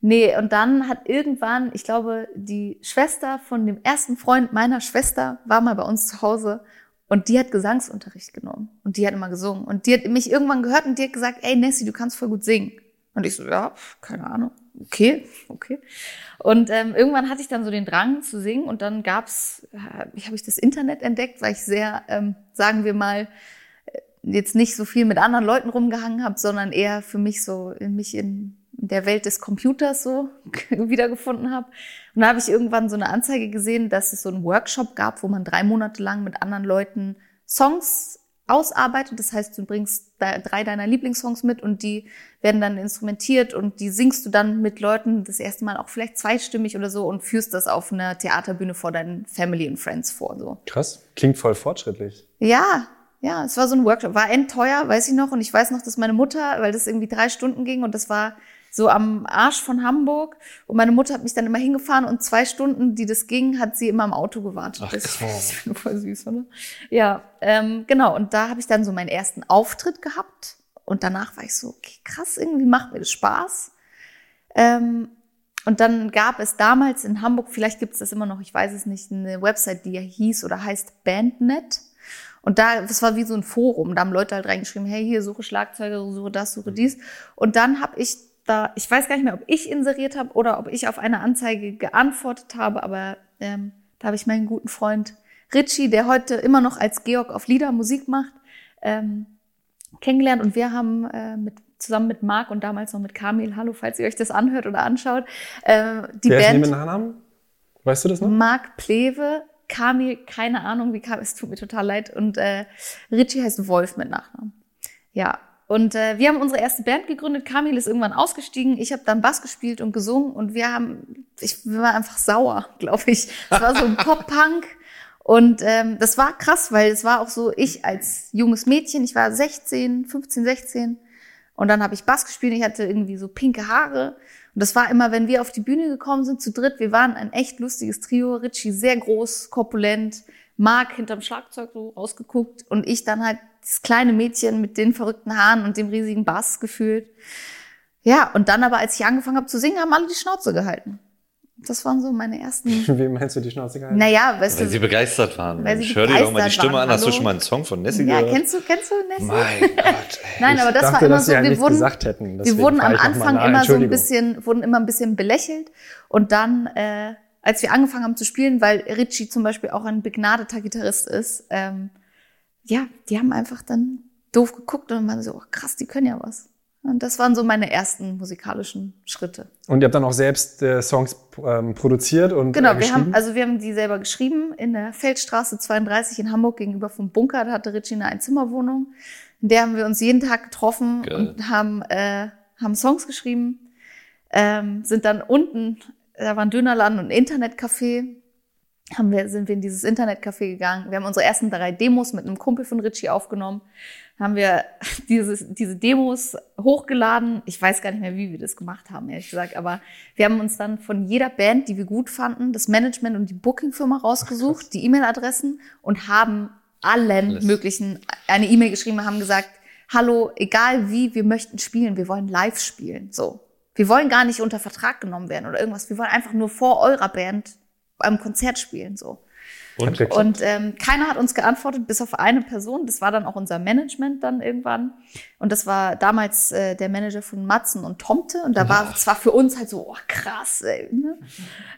nee, und dann hat irgendwann, ich glaube, die Schwester von dem ersten Freund meiner Schwester war mal bei uns zu Hause und die hat Gesangsunterricht genommen. Und die hat immer gesungen. Und die hat mich irgendwann gehört und die hat gesagt, ey Nessie, du kannst voll gut singen. Und ich so, ja, keine Ahnung okay, okay. Und ähm, irgendwann hatte ich dann so den Drang zu singen und dann gab's, äh, habe ich das Internet entdeckt, weil ich sehr, ähm, sagen wir mal, äh, jetzt nicht so viel mit anderen Leuten rumgehangen habe, sondern eher für mich so in mich in der Welt des Computers so wiedergefunden habe. Und da habe ich irgendwann so eine Anzeige gesehen, dass es so einen Workshop gab, wo man drei Monate lang mit anderen Leuten Songs ausarbeitet. Das heißt, du bringst drei deiner Lieblingssongs mit und die werden dann instrumentiert und die singst du dann mit Leuten das erste Mal auch vielleicht zweistimmig oder so und führst das auf einer Theaterbühne vor deinen Family and Friends vor. So. Krass, klingt voll fortschrittlich. Ja, ja, es war so ein Workshop, war endteuer, weiß ich noch, und ich weiß noch, dass meine Mutter, weil das irgendwie drei Stunden ging und das war so am Arsch von Hamburg. Und meine Mutter hat mich dann immer hingefahren und zwei Stunden, die das ging, hat sie immer im Auto gewartet. Ach, das ist voll süß, oder? Ja, ähm, genau. Und da habe ich dann so meinen ersten Auftritt gehabt. Und danach war ich so, okay, krass, irgendwie macht mir das Spaß. Ähm, und dann gab es damals in Hamburg, vielleicht gibt es das immer noch, ich weiß es nicht, eine Website, die hieß oder heißt Bandnet. Und da, das war wie so ein Forum, da haben Leute halt reingeschrieben, hey, hier suche Schlagzeuger, suche das, suche dies. Und dann habe ich da, ich weiß gar nicht mehr, ob ich inseriert habe oder ob ich auf eine Anzeige geantwortet habe, aber ähm, da habe ich meinen guten Freund Richie, der heute immer noch als Georg auf Lieder Musik macht, ähm, kennengelernt und wir haben äh, mit, zusammen mit Marc und damals noch mit Kamil, hallo, falls ihr euch das anhört oder anschaut, äh, die Wer Band. Ist Nachnamen? Weißt du das noch? Marc Plewe, Kamil, keine Ahnung, wie kam, es tut mir total leid und äh, Richie heißt Wolf mit Nachnamen. Ja, und äh, wir haben unsere erste Band gegründet. Kamil ist irgendwann ausgestiegen. Ich habe dann Bass gespielt und gesungen und wir haben, ich waren einfach sauer, glaube ich. Es war so ein Pop-Punk. Und ähm, das war krass, weil es war auch so, ich als junges Mädchen, ich war 16, 15, 16. Und dann habe ich Bass gespielt. Ich hatte irgendwie so pinke Haare. Und das war immer, wenn wir auf die Bühne gekommen sind, zu dritt. Wir waren ein echt lustiges Trio. Richie sehr groß, korpulent. Mark hinterm Schlagzeug so rausgeguckt. Und ich dann halt das kleine Mädchen mit den verrückten Haaren und dem riesigen Bass gefühlt. Ja, und dann aber, als ich angefangen habe zu singen, haben alle die Schnauze gehalten. Das waren so meine ersten. Wie meinst du die Schnauze gehalten? Naja, weißt weil du. sie begeistert waren. Weil sie ich höre dir doch mal die Stimme an. Hast du schon mal einen Song von Nessie ja, gehört? Ja, kennst du, kennst du Nessie? Mein Gott, ey. Nein, aber das dachte, war immer dass so, wir, wir wurden, hätten, wir wurden am Anfang immer so ein bisschen, wurden immer ein bisschen belächelt und dann, äh, als wir angefangen haben zu spielen, weil Richie zum Beispiel auch ein begnadeter Gitarrist ist, ähm, ja, die haben einfach dann doof geguckt und waren so, oh, krass, die können ja was. Und das waren so meine ersten musikalischen Schritte. Und ihr habt dann auch selbst äh, Songs ähm, produziert und Genau, äh, wir haben also wir haben die selber geschrieben in der Feldstraße 32 in Hamburg gegenüber vom Bunker. Da hatte Richie eine Einzimmerwohnung. In der haben wir uns jeden Tag getroffen Geil. und haben äh, haben Songs geschrieben. Ähm, sind dann unten, da war ein Dönerladen und ein Internetcafé haben wir, sind wir in dieses Internetcafé gegangen. Wir haben unsere ersten drei Demos mit einem Kumpel von Richie aufgenommen. Haben wir dieses, diese Demos hochgeladen. Ich weiß gar nicht mehr, wie wir das gemacht haben, ehrlich gesagt. Aber wir haben uns dann von jeder Band, die wir gut fanden, das Management und die Bookingfirma rausgesucht, die E-Mail-Adressen und haben allen Alles. möglichen eine E-Mail geschrieben und haben gesagt, hallo, egal wie, wir möchten spielen, wir wollen live spielen. So. Wir wollen gar nicht unter Vertrag genommen werden oder irgendwas. Wir wollen einfach nur vor eurer Band am Konzert spielen. So. Und? Und ähm, keiner hat uns geantwortet, bis auf eine Person. Das war dann auch unser Management dann irgendwann. Und das war damals äh, der Manager von Matzen und Tomte. Und da war es war für uns halt so, oh, krass, ey. Ne?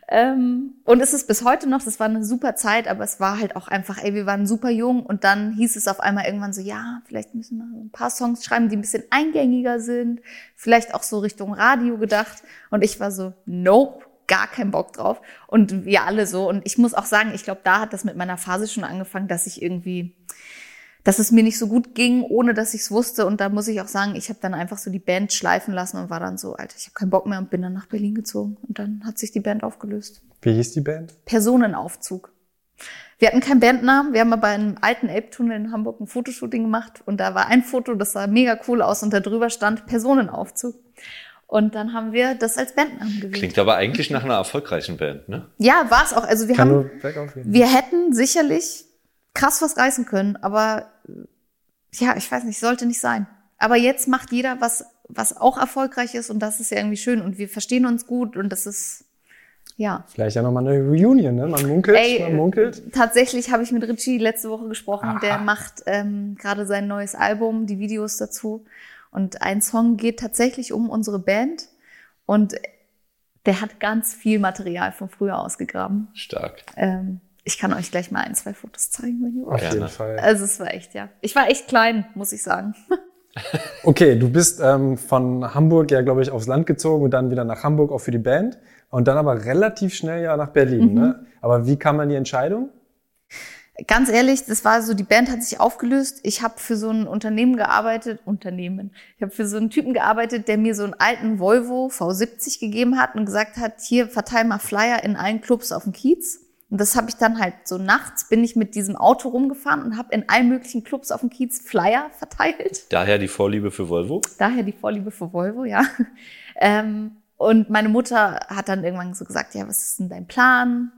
Ähm, und es ist bis heute noch, das war eine super Zeit, aber es war halt auch einfach, ey, wir waren super jung. Und dann hieß es auf einmal irgendwann so, ja, vielleicht müssen wir ein paar Songs schreiben, die ein bisschen eingängiger sind. Vielleicht auch so Richtung Radio gedacht. Und ich war so, nope gar keinen Bock drauf. Und wir alle so. Und ich muss auch sagen, ich glaube, da hat das mit meiner Phase schon angefangen, dass ich irgendwie, dass es mir nicht so gut ging, ohne dass ich es wusste. Und da muss ich auch sagen, ich habe dann einfach so die Band schleifen lassen und war dann so, Alter, ich habe keinen Bock mehr und bin dann nach Berlin gezogen. Und dann hat sich die Band aufgelöst. Wie hieß die Band? Personenaufzug. Wir hatten keinen Bandnamen, wir haben aber in einem alten Elbtunnel in Hamburg ein Fotoshooting gemacht und da war ein Foto, das sah mega cool aus und da drüber stand Personenaufzug. Und dann haben wir das als Bandnamen gewählt. Klingt aber eigentlich nach einer erfolgreichen Band, ne? Ja, war es auch. Also wir Kann haben, wir hätten sicherlich krass was reißen können, aber ja, ich weiß nicht, sollte nicht sein. Aber jetzt macht jeder was, was auch erfolgreich ist und das ist ja irgendwie schön und wir verstehen uns gut und das ist, ja. Vielleicht ja nochmal eine Reunion, ne? Man munkelt, Ey, man munkelt. Tatsächlich habe ich mit Richie letzte Woche gesprochen. Der macht ähm, gerade sein neues Album, die Videos dazu. Und ein Song geht tatsächlich um unsere Band. Und der hat ganz viel Material von früher ausgegraben. Stark. Ähm, ich kann euch gleich mal ein, zwei Fotos zeigen, wenn ihr wollt. Auf Gerne. jeden Fall. Also es war echt, ja. Ich war echt klein, muss ich sagen. Okay, du bist ähm, von Hamburg ja, glaube ich, aufs Land gezogen und dann wieder nach Hamburg auch für die Band. Und dann aber relativ schnell ja nach Berlin. Ne? Aber wie kam dann die Entscheidung? Ganz ehrlich, das war so, die Band hat sich aufgelöst. Ich habe für so ein Unternehmen gearbeitet, Unternehmen. Ich habe für so einen Typen gearbeitet, der mir so einen alten Volvo V70 gegeben hat und gesagt hat, hier verteil mal Flyer in allen Clubs auf dem Kiez. Und das habe ich dann halt so nachts bin ich mit diesem Auto rumgefahren und habe in allen möglichen Clubs auf dem Kiez Flyer verteilt. Daher die Vorliebe für Volvo. Daher die Vorliebe für Volvo, ja. Ähm, und meine Mutter hat dann irgendwann so gesagt, ja, was ist denn dein Plan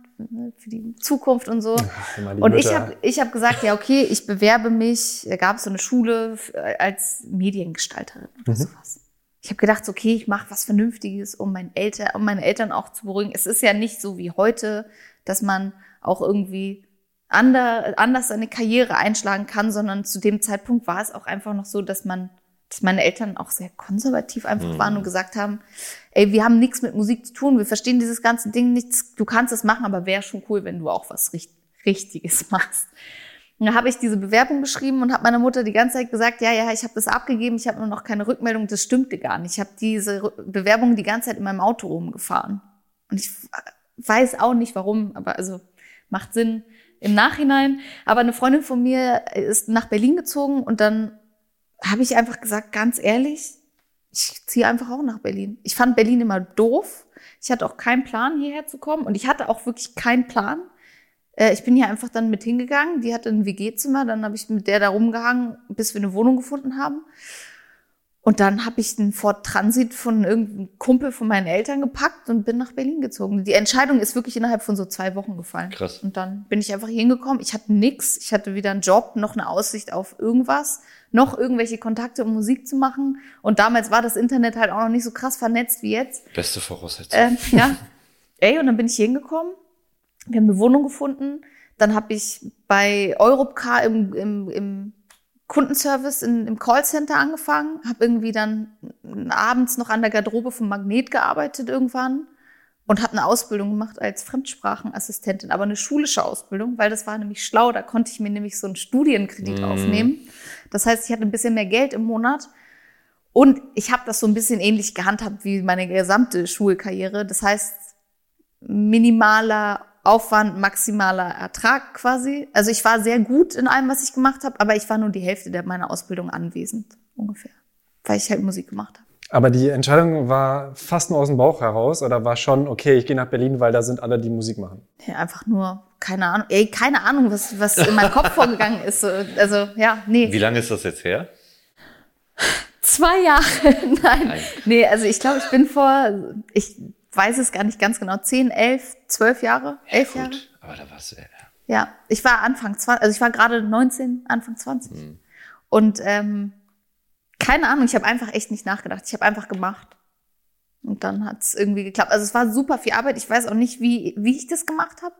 für die Zukunft und so. Und ich habe ich hab gesagt, ja, okay, ich bewerbe mich. Da gab es so eine Schule f- als Mediengestalterin oder sowas. Ich habe gedacht, okay, ich mache was Vernünftiges, um, mein Eltern, um meine Eltern auch zu beruhigen. Es ist ja nicht so wie heute, dass man auch irgendwie ander, anders seine Karriere einschlagen kann, sondern zu dem Zeitpunkt war es auch einfach noch so, dass man, dass meine Eltern auch sehr konservativ einfach waren und gesagt haben, ey, wir haben nichts mit Musik zu tun, wir verstehen dieses ganze Ding nicht, du kannst es machen, aber wäre schon cool, wenn du auch was Richt Richtiges machst. Und dann habe ich diese Bewerbung geschrieben und habe meiner Mutter die ganze Zeit gesagt, ja, ja, ich habe das abgegeben, ich habe nur noch keine Rückmeldung, das stimmte gar nicht. Ich habe diese Bewerbung die ganze Zeit in meinem Auto rumgefahren. Und ich weiß auch nicht warum, aber also macht Sinn im Nachhinein. Aber eine Freundin von mir ist nach Berlin gezogen und dann habe ich einfach gesagt, ganz ehrlich, ich ziehe einfach auch nach Berlin. Ich fand Berlin immer doof. Ich hatte auch keinen Plan, hierher zu kommen. Und ich hatte auch wirklich keinen Plan. Äh, Ich bin hier einfach dann mit hingegangen. Die hatte ein WG-Zimmer. Dann habe ich mit der da rumgehangen, bis wir eine Wohnung gefunden haben. Und dann habe ich einen Ford Transit von irgendeinem Kumpel von meinen Eltern gepackt und bin nach Berlin gezogen. Die Entscheidung ist wirklich innerhalb von so zwei Wochen gefallen. Krass. Und dann bin ich einfach hier hingekommen. Ich hatte nix. Ich hatte weder einen Job noch eine Aussicht auf irgendwas, noch irgendwelche Kontakte, um Musik zu machen. Und damals war das Internet halt auch noch nicht so krass vernetzt wie jetzt. Beste Voraussetzung. Ähm, ja. Ey, und dann bin ich hier hingekommen. Wir haben eine Wohnung gefunden. Dann habe ich bei Europcar im, im, im Kundenservice in, im Callcenter angefangen. Habe irgendwie dann abends noch an der Garderobe vom Magnet gearbeitet irgendwann. Und habe eine Ausbildung gemacht als Fremdsprachenassistentin, aber eine schulische Ausbildung, weil das war nämlich schlau. Da konnte ich mir nämlich so einen Studienkredit aufnehmen. Das heißt, ich hatte ein bisschen mehr Geld im Monat. Und ich habe das so ein bisschen ähnlich gehandhabt wie meine gesamte Schulkarriere. Das heißt, minimaler Aufwand, maximaler Ertrag quasi. Also ich war sehr gut in allem, was ich gemacht habe, aber ich war nur die Hälfte der meiner Ausbildung anwesend ungefähr, weil ich halt Musik gemacht habe. Aber die Entscheidung war fast nur aus dem Bauch heraus oder war schon, okay, ich gehe nach Berlin, weil da sind alle, die Musik machen? Ja, einfach nur, keine Ahnung, ey, keine Ahnung, was, was in meinem Kopf vorgegangen ist. Also, ja, nee. Wie lange ist das jetzt her? Zwei Jahre. Nein. Nein. Nee, also ich glaube, ich bin vor, ich weiß es gar nicht ganz genau, zehn, elf, zwölf Jahre, elf ja, Jahre. Aber da warst du ja. Ja, ich war Anfang 20, also ich war gerade 19, Anfang 20. Hm. Und ähm, keine Ahnung, ich habe einfach echt nicht nachgedacht. Ich habe einfach gemacht. Und dann hat es irgendwie geklappt. Also es war super viel Arbeit. Ich weiß auch nicht, wie, wie ich das gemacht habe.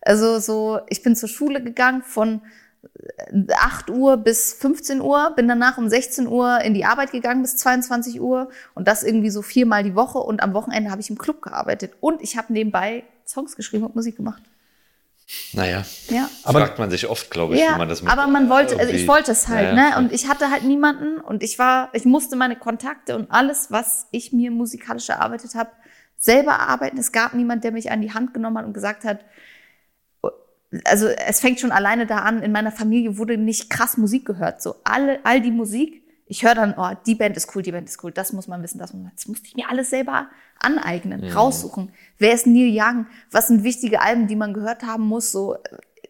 Also so, ich bin zur Schule gegangen von 8 äh, Uhr bis 15 Uhr, bin danach um 16 Uhr in die Arbeit gegangen bis 22 Uhr und das irgendwie so viermal die Woche und am Wochenende habe ich im Club gearbeitet und ich habe nebenbei Songs geschrieben und Musik gemacht. Naja, ja. fragt man sich oft, glaube ich, ja, wenn man das macht. Aber man wollte, also ich wollte es halt, ja, ne? Und ich hatte halt niemanden und ich war, ich musste meine Kontakte und alles, was ich mir musikalisch erarbeitet habe, selber arbeiten. Es gab niemand, der mich an die Hand genommen hat und gesagt hat, also es fängt schon alleine da an, in meiner Familie wurde nicht krass Musik gehört. So alle, all die Musik, ich höre dann, oh, die Band ist cool, die Band ist cool, das muss man wissen, das muss man. Das musste ich mir alles selber aneignen, mhm. raussuchen. Wer ist Neil Young? Was sind wichtige Alben, die man gehört haben muss? So,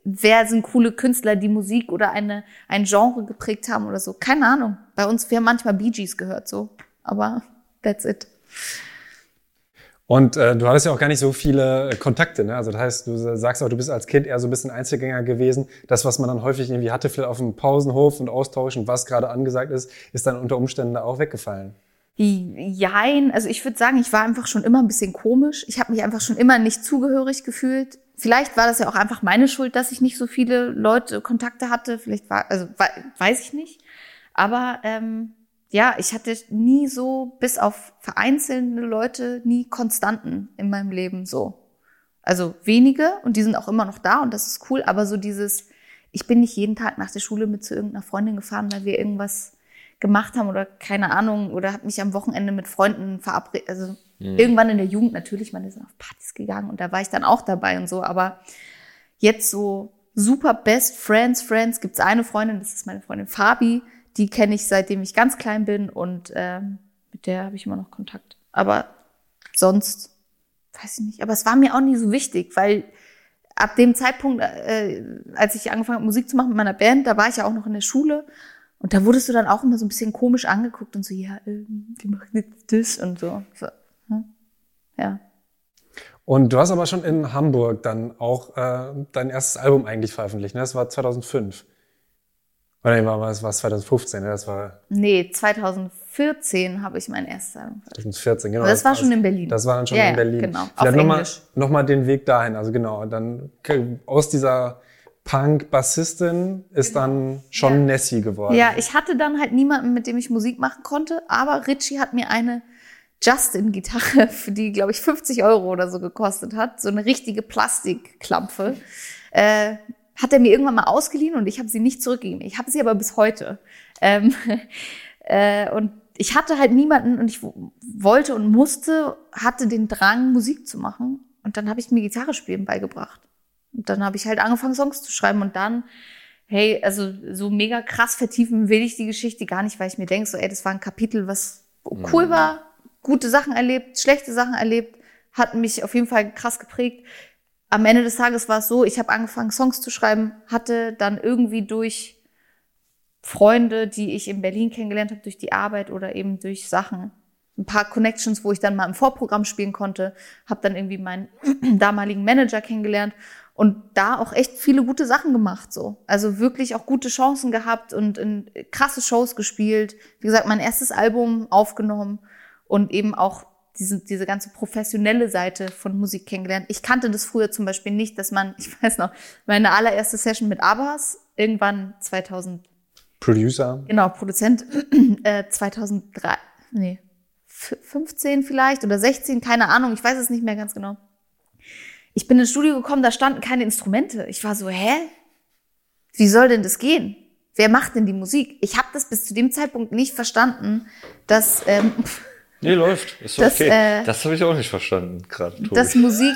wer sind coole Künstler, die Musik oder eine, ein Genre geprägt haben oder so? Keine Ahnung. Bei uns, wir haben manchmal Bee Gees gehört, so. Aber that's it. Und äh, du hattest ja auch gar nicht so viele äh, Kontakte. Ne? Also das heißt, du sagst auch, du bist als Kind eher so ein bisschen Einzelgänger gewesen. Das, was man dann häufig irgendwie hatte, vielleicht auf dem Pausenhof und austauschen, was gerade angesagt ist, ist dann unter Umständen auch weggefallen. Jein, also ich würde sagen, ich war einfach schon immer ein bisschen komisch. Ich habe mich einfach schon immer nicht zugehörig gefühlt. Vielleicht war das ja auch einfach meine Schuld, dass ich nicht so viele Leute Kontakte hatte. Vielleicht war, also weiß ich nicht. Aber ähm, ja, ich hatte nie so, bis auf vereinzelte Leute, nie Konstanten in meinem Leben so. Also wenige und die sind auch immer noch da und das ist cool, aber so dieses, ich bin nicht jeden Tag nach der Schule mit zu irgendeiner Freundin gefahren, weil wir irgendwas gemacht haben oder keine Ahnung oder habe mich am Wochenende mit Freunden verabredet. Also mhm. irgendwann in der Jugend natürlich, man ist auf Partys gegangen und da war ich dann auch dabei und so, aber jetzt so super Best Friends, Friends gibt's eine Freundin, das ist meine Freundin Fabi, die kenne ich seitdem ich ganz klein bin und ähm, mit der habe ich immer noch Kontakt. Aber sonst weiß ich nicht. Aber es war mir auch nie so wichtig, weil ab dem Zeitpunkt, äh, als ich angefangen habe, Musik zu machen mit meiner Band, da war ich ja auch noch in der Schule. Und da wurdest du dann auch immer so ein bisschen komisch angeguckt und so, ja, äh, die machen jetzt das und so. so hm? Ja. Und du hast aber schon in Hamburg dann auch äh, dein erstes Album eigentlich veröffentlicht, ne? Das war 2005. Oder nee, war es war 2015, ne? Das war. Nee, 2014 habe ich mein erstes Album. 2014, genau. Aber das war schon in Berlin. Das war dann schon ja, in Berlin. Ja, genau. Vielleicht nochmal noch mal den Weg dahin. Also genau, dann aus dieser Punk-Bassistin ist genau. dann schon ja. Nessie geworden. Ja, ich hatte dann halt niemanden, mit dem ich Musik machen konnte, aber Richie hat mir eine Justin-Gitarre, für die, glaube ich, 50 Euro oder so gekostet hat, so eine richtige Plastikklampfe, äh, hat er mir irgendwann mal ausgeliehen und ich habe sie nicht zurückgegeben. Ich habe sie aber bis heute. Ähm, äh, und ich hatte halt niemanden und ich wollte und musste, hatte den Drang, Musik zu machen. Und dann habe ich mir Gitarre spielen beigebracht. Und dann habe ich halt angefangen, Songs zu schreiben. Und dann, hey, also so mega krass vertiefen will ich die Geschichte gar nicht, weil ich mir denke, so, ey, das war ein Kapitel, was cool mhm. war, gute Sachen erlebt, schlechte Sachen erlebt, hat mich auf jeden Fall krass geprägt am Ende des Tages war es so, ich habe angefangen, Songs zu schreiben, hatte dann irgendwie durch Freunde, die ich in Berlin kennengelernt habe, durch die Arbeit oder eben durch Sachen, ein paar Connections, wo ich dann mal im Vorprogramm spielen konnte, habe dann irgendwie meinen damaligen Manager kennengelernt und da auch echt viele gute Sachen gemacht so. Also wirklich auch gute Chancen gehabt und in krasse Shows gespielt. Wie gesagt, mein erstes Album aufgenommen und eben auch diese, diese ganze professionelle Seite von Musik kennengelernt. Ich kannte das früher zum Beispiel nicht, dass man, ich weiß noch, meine allererste Session mit Abbas, irgendwann 2000. Producer. Genau, Produzent, äh, 2003, nee, 15 vielleicht oder 16, keine Ahnung, ich weiß es nicht mehr ganz genau. Ich bin ins Studio gekommen, da standen keine Instrumente. Ich war so, hä? Wie soll denn das gehen? Wer macht denn die Musik? Ich habe das bis zu dem Zeitpunkt nicht verstanden, dass ähm, Nee, läuft. Ist dass, okay. Äh, das habe ich auch nicht verstanden gerade. Dass Musik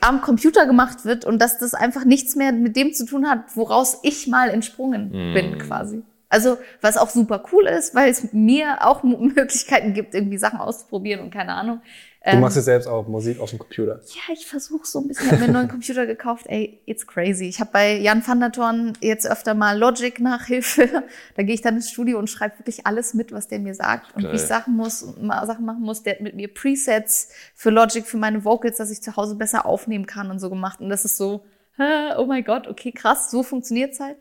am Computer gemacht wird und dass das einfach nichts mehr mit dem zu tun hat, woraus ich mal entsprungen mm. bin quasi. Also, was auch super cool ist, weil es mir auch Möglichkeiten gibt, irgendwie Sachen auszuprobieren und keine Ahnung. Du ähm, machst ja selbst auch Musik auf dem Computer. Ja, ich versuche so ein bisschen. Ich habe mir einen neuen Computer gekauft. Ey, it's crazy. Ich habe bei Jan van der Torn jetzt öfter mal Logic Nachhilfe. Da gehe ich dann ins Studio und schreibe wirklich alles mit, was der mir sagt und Geil. wie ich Sachen muss, Sachen machen muss. Der hat mit mir Presets für Logic für meine Vocals, dass ich zu Hause besser aufnehmen kann und so gemacht. Und das ist so, oh mein Gott, okay, krass, so funktioniert's halt.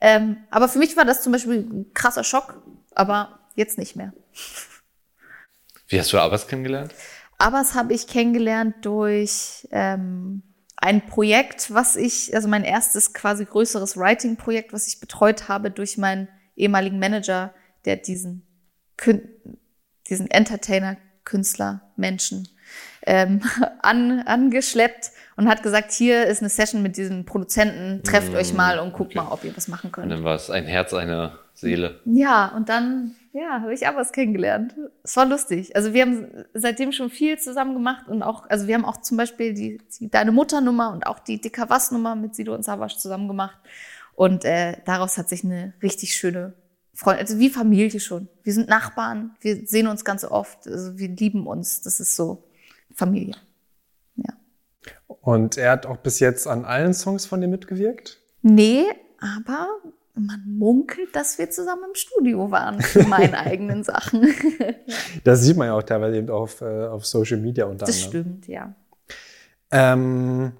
Ähm, aber für mich war das zum Beispiel ein krasser Schock, aber jetzt nicht mehr. Wie hast du Abbas kennengelernt? Abbas habe ich kennengelernt durch ähm, ein Projekt, was ich, also mein erstes quasi größeres Writing-Projekt, was ich betreut habe durch meinen ehemaligen Manager, der diesen, diesen Entertainer, Künstler, Menschen ähm, an, angeschleppt und hat gesagt, hier ist eine Session mit diesem Produzenten, trefft mm, euch mal und guckt okay. mal, ob ihr was machen könnt. Und dann war es ein Herz, eine Seele. Ja, und dann ja, habe ich auch was kennengelernt. Es war lustig. Also wir haben seitdem schon viel zusammen gemacht und auch, also wir haben auch zum Beispiel die, die Deine Mutter-Nummer und auch die Dicker Was-Nummer mit Sido und Savasch zusammen gemacht. Und äh, daraus hat sich eine richtig schöne Freund, also wie Familie schon. Wir sind Nachbarn, wir sehen uns ganz oft, also wir lieben uns. Das ist so Familie. Ja. Und er hat auch bis jetzt an allen Songs von dir mitgewirkt? Nee, aber man munkelt, dass wir zusammen im Studio waren für meine eigenen Sachen. das sieht man ja auch teilweise eben auf, äh, auf Social Media unter anderem. Das stimmt, ja. Ähm,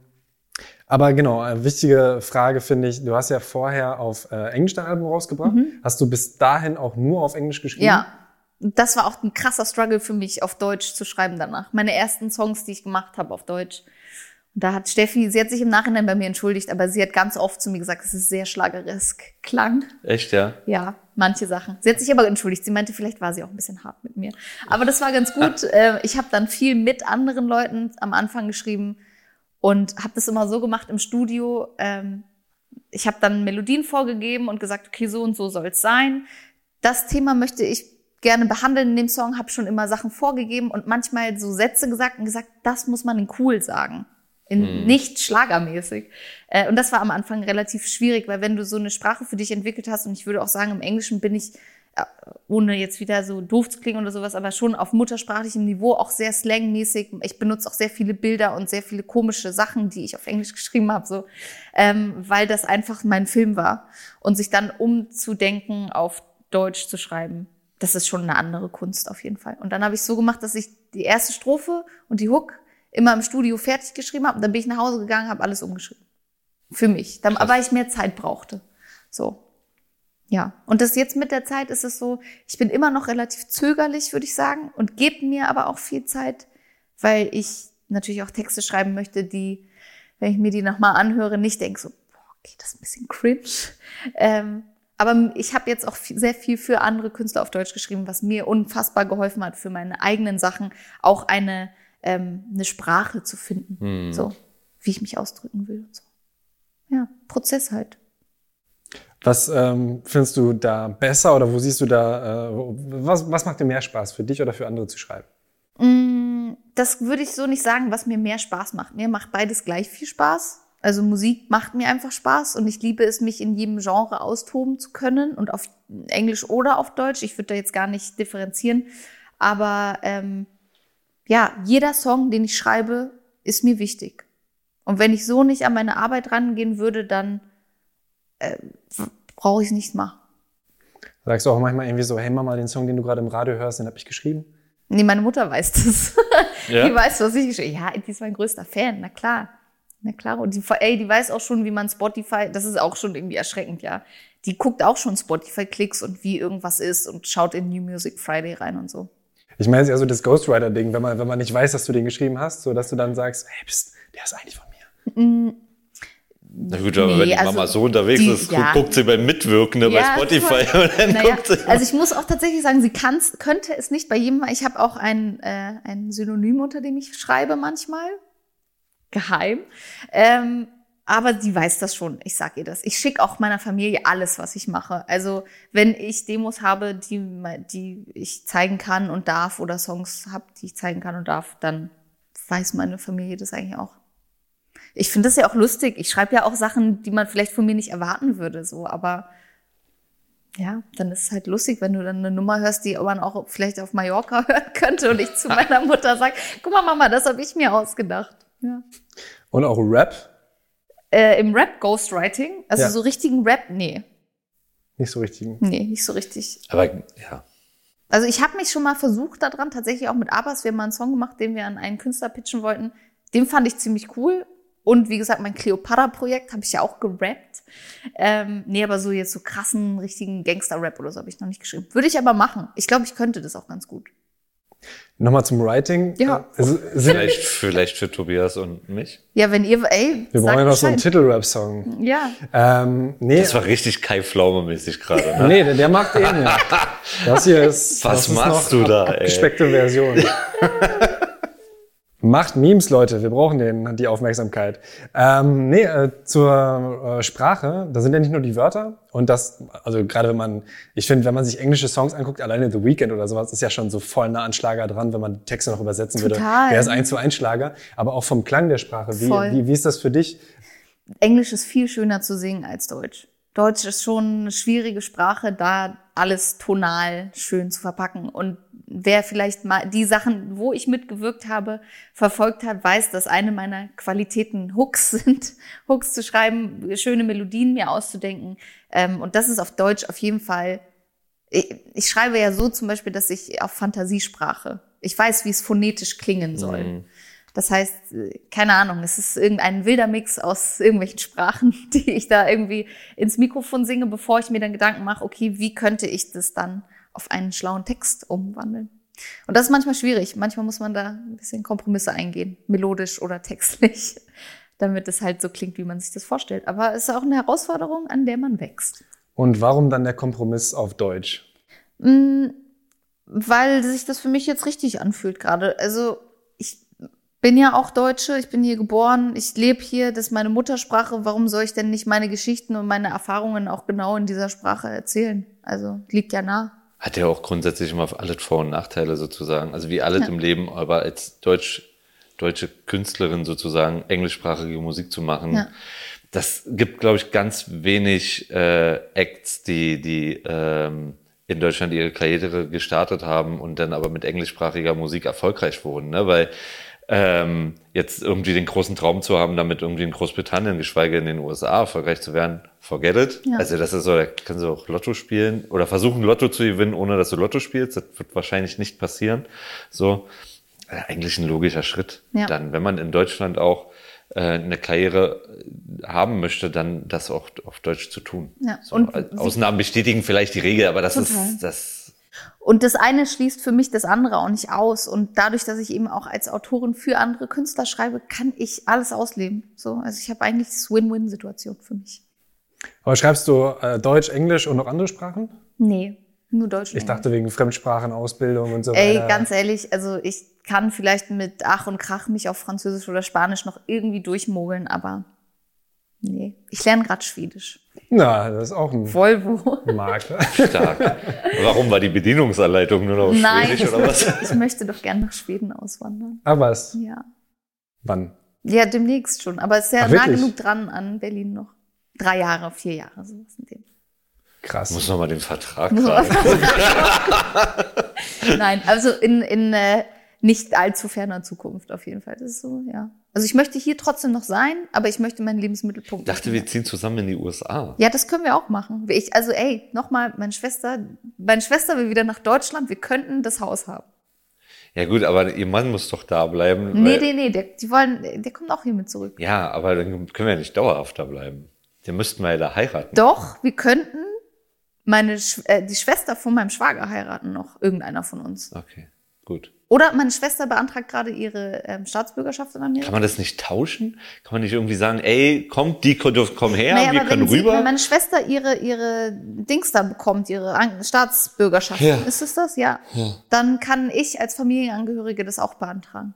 aber genau, eine wichtige Frage finde ich, du hast ja vorher auf äh, Englisch dein Album rausgebracht. Mhm. Hast du bis dahin auch nur auf Englisch geschrieben? Ja, das war auch ein krasser Struggle für mich, auf Deutsch zu schreiben danach. Meine ersten Songs, die ich gemacht habe auf Deutsch. Und da hat Steffi, sie hat sich im Nachhinein bei mir entschuldigt, aber sie hat ganz oft zu mir gesagt, es sehr schlageresk klang. Echt, ja? Ja, manche Sachen. Sie hat sich aber entschuldigt. Sie meinte, vielleicht war sie auch ein bisschen hart mit mir. Aber das war ganz gut. Äh, ich habe dann viel mit anderen Leuten am Anfang geschrieben und habe das immer so gemacht im Studio. Ähm, ich habe dann Melodien vorgegeben und gesagt, okay, so und so soll es sein. Das Thema möchte ich gerne behandeln in dem Song, habe schon immer Sachen vorgegeben und manchmal so Sätze gesagt und gesagt, das muss man in cool sagen in hm. nicht schlagermäßig. Äh, und das war am Anfang relativ schwierig, weil wenn du so eine Sprache für dich entwickelt hast, und ich würde auch sagen, im Englischen bin ich, äh, ohne jetzt wieder so doof zu klingen oder sowas, aber schon auf muttersprachlichem Niveau auch sehr slangmäßig. Ich benutze auch sehr viele Bilder und sehr viele komische Sachen, die ich auf Englisch geschrieben habe, so, ähm, weil das einfach mein Film war. Und sich dann umzudenken, auf Deutsch zu schreiben, das ist schon eine andere Kunst auf jeden Fall. Und dann habe ich so gemacht, dass ich die erste Strophe und die Hook immer im Studio fertig geschrieben habe. Dann bin ich nach Hause gegangen, habe alles umgeschrieben. Für mich. Dann, weil ich mehr Zeit brauchte. So. Ja. Und das jetzt mit der Zeit ist es so, ich bin immer noch relativ zögerlich, würde ich sagen, und gebe mir aber auch viel Zeit, weil ich natürlich auch Texte schreiben möchte, die, wenn ich mir die nochmal anhöre, nicht denke so, boah, okay, das ist ein bisschen cringe. Ähm, aber ich habe jetzt auch viel, sehr viel für andere Künstler auf Deutsch geschrieben, was mir unfassbar geholfen hat für meine eigenen Sachen, auch eine ähm, eine Sprache zu finden, hm. so wie ich mich ausdrücken will und so. Ja, Prozess halt. Was ähm, findest du da besser oder wo siehst du da, äh, was, was macht dir mehr Spaß für dich oder für andere zu schreiben? Mm, das würde ich so nicht sagen, was mir mehr Spaß macht. Mir macht beides gleich viel Spaß. Also Musik macht mir einfach Spaß und ich liebe es, mich in jedem Genre austoben zu können und auf Englisch oder auf Deutsch. Ich würde da jetzt gar nicht differenzieren. Aber ähm, ja, jeder Song, den ich schreibe, ist mir wichtig. Und wenn ich so nicht an meine Arbeit rangehen würde, dann äh, brauche ich es nicht machen. Sagst du auch manchmal irgendwie so, hey Mama, den Song, den du gerade im Radio hörst, den habe ich geschrieben? Nee, meine Mutter weiß das. Ja? Die weiß, was ich geschrieben habe. Ja, die ist mein größter Fan, na klar. Na klar. Und die, ey, die weiß auch schon, wie man Spotify, das ist auch schon irgendwie erschreckend, ja. Die guckt auch schon Spotify-Klicks und wie irgendwas ist und schaut in New Music Friday rein und so. Ich meine jetzt eher so das Ghostwriter-Ding, wenn man, wenn man nicht weiß, dass du den geschrieben hast, so dass du dann sagst, hey, pst, der ist eigentlich von mir. Mm. Na gut, aber nee, wenn die also Mama so unterwegs die, ist, ja. guckt sie beim Mitwirkende ja, bei Spotify und dann naja, guckt sie. Also ich muss auch tatsächlich sagen, sie kann's, könnte es nicht bei jedem. Ich habe auch ein, äh, ein Synonym, unter dem ich schreibe manchmal. Geheim. Ähm, aber sie weiß das schon, ich sag ihr das. Ich schicke auch meiner Familie alles, was ich mache. Also wenn ich Demos habe, die, die ich zeigen kann und darf oder Songs habe, die ich zeigen kann und darf, dann weiß meine Familie das eigentlich auch. Ich finde das ja auch lustig. Ich schreibe ja auch Sachen, die man vielleicht von mir nicht erwarten würde, so, aber Ja, dann ist es halt lustig, wenn du dann eine Nummer hörst, die man auch vielleicht auf Mallorca hören könnte und ich zu meiner Mutter sage, guck mal Mama, das habe ich mir ausgedacht. Ja. Und auch Rap? Äh, Im Rap Ghostwriting, also Ja. so richtigen Rap, nee. Nicht so richtig. Nee, nicht so richtig. Aber ja. Also ich habe mich schon mal versucht daran, tatsächlich auch mit Abbas, wir haben mal einen Song gemacht, den wir an einen Künstler pitchen wollten. Den fand ich ziemlich cool. Und wie gesagt, mein Cleopatra-Projekt habe ich ja auch gerappt. Ähm, nee, aber so jetzt so krassen, richtigen Gangster-Rap oder so habe ich noch nicht geschrieben. Würde ich aber machen. Ich glaube, ich könnte das auch ganz gut. Nochmal zum Writing. Ja. Äh, Vielleicht, vielleicht für Tobias und mich. Ja, wenn ihr, ey, wir brauchen ja noch so einen. Titelrap-Song. Ja, Ähm, nee, Das war richtig Kai Pflaume-mäßig gerade, ne? nee, der, der macht den ja. Das hier ist, Was das ist machst noch du da, ab, ey? abgespeckte Version. Macht Memes, Leute. Wir brauchen den, die Aufmerksamkeit. Ähm, nee, äh, zur äh, Sprache, da sind ja nicht nur die Wörter. Und das, also gerade wenn man, ich finde, wenn man sich englische Songs anguckt, alleine The Weeknd oder sowas, ist ja schon so voll nah an Schlager dran, wenn man die Texte noch übersetzen würde. Total. Wäre es eins zu eins Schlager. Aber auch vom Klang der Sprache. Wie, Voll. wie, wie ist das für dich? Englisch ist viel schöner zu singen als Deutsch. Deutsch ist schon eine schwierige Sprache, da alles tonal schön zu verpacken. Und wer vielleicht mal die Sachen, wo ich mitgewirkt habe, verfolgt hat, weiß, dass eine meiner Qualitäten Hooks sind. Hooks zu schreiben, schöne Melodien mir auszudenken. Ähm, Und das ist auf Deutsch auf jeden Fall. Ich schreibe ja so zum Beispiel, dass ich auf Fantasiesprache. Ich weiß, wie es phonetisch klingen soll. Mhm. Das heißt, keine Ahnung, es ist irgendein wilder Mix aus irgendwelchen Sprachen, die ich da irgendwie ins Mikrofon singe, bevor ich mir dann Gedanken mache, okay, wie könnte ich das dann auf einen schlauen Text umwandeln? Und das ist manchmal schwierig. Manchmal muss man da ein bisschen Kompromisse eingehen, melodisch oder textlich, damit es halt so klingt, wie man sich das vorstellt. Aber es ist auch eine Herausforderung, an der man wächst. Und warum dann der Kompromiss auf Deutsch? Mm, Weil sich das für mich jetzt richtig anfühlt gerade. Also bin ja auch Deutsche, ich bin hier geboren, ich lebe hier, das ist meine Muttersprache. Warum soll ich denn nicht meine Geschichten und meine Erfahrungen auch genau in dieser Sprache erzählen? Also liegt ja nah. Hat ja auch grundsätzlich immer alles Vor- und Nachteile sozusagen. Also wie alles Ja. im Leben, aber als Deutsch, deutsche Künstlerin sozusagen englischsprachige Musik zu machen, Ja. das gibt, glaube ich, ganz wenig äh, Acts, die, die ähm, in Deutschland ihre Karriere gestartet haben und dann aber mit englischsprachiger Musik erfolgreich wurden. Ne? Weil ähm, jetzt irgendwie den großen Traum zu haben, damit irgendwie in Großbritannien, geschweige in den USA erfolgreich zu werden, forget it. Ja. Also das ist so, da kannst du auch Lotto spielen oder versuchen Lotto zu gewinnen, ohne dass du Lotto spielst. Das wird wahrscheinlich nicht passieren. So, äh, eigentlich ein logischer Schritt. Ja. Dann, wenn man in Deutschland auch äh, eine Karriere haben möchte, dann das auch auf Deutsch zu tun. Ja. So, Und äh, Ausnahmen bestätigen vielleicht die Regel, aber das Total. ist das. Und das eine schließt für mich das andere auch nicht aus. Und dadurch, dass ich eben auch als Autorin für andere Künstler schreibe, kann ich alles ausleben. So, also ich habe eigentlich das Win-Win-Situation für mich. Aber schreibst du äh, Deutsch, Englisch und noch andere Sprachen? Nee, nur Deutsch. Ich dachte wegen Fremdsprachenausbildung und so Ey, weiter. ganz ehrlich, also ich kann vielleicht mit Ach und Krach mich auf Französisch oder Spanisch noch irgendwie durchmogeln, aber nee. Ich lerne gerade Schwedisch. Na, das ist auch ein Volvo. Markt. Stark. Warum war die Bedienungsanleitung nur noch auf Nein, Schwedisch oder was? ich möchte doch gern nach Schweden auswandern. Aber was? Ja. Wann? Ja, demnächst schon. Aber es ist ja Ach, nah wirklich? genug dran an Berlin noch. Drei Jahre, vier Jahre, sowas in dem. Krass. Muss noch mal den Vertrag Muss. Nein, also in, in äh, nicht allzu ferner Zukunft auf jeden Fall. Das ist so, ja. Also ich möchte hier trotzdem noch sein, aber ich möchte meinen Lebensmittelpunkt. Ich dachte, wir ziehen zusammen in die USA. Ja, das können wir auch machen. Ich, also ey, nochmal, meine Schwester, meine Schwester will wieder nach Deutschland. Wir könnten das Haus haben. Ja gut, aber ihr Mann muss doch da bleiben. Nee, nee, nee, der, die wollen, der kommt auch hier mit zurück. Ja, aber dann können wir ja nicht dauerhaft da bleiben. Den müssten wir ja da heiraten. Doch, wir könnten meine, Sch- äh, die Schwester von meinem Schwager heiraten noch, irgendeiner von uns. Okay, gut. Oder meine Schwester beantragt gerade ihre ähm, Staatsbürgerschaft in Amerika. Kann man das nicht tauschen? Kann man nicht irgendwie sagen, ey, kommt, die dürft komm her, Naja, wir können wenn, sie, rüber? wenn meine Schwester ihre, ihre Dings da bekommt, ihre Staatsbürgerschaft, Ja. ist es das? Ja. Dann kann ich als Familienangehörige das auch beantragen.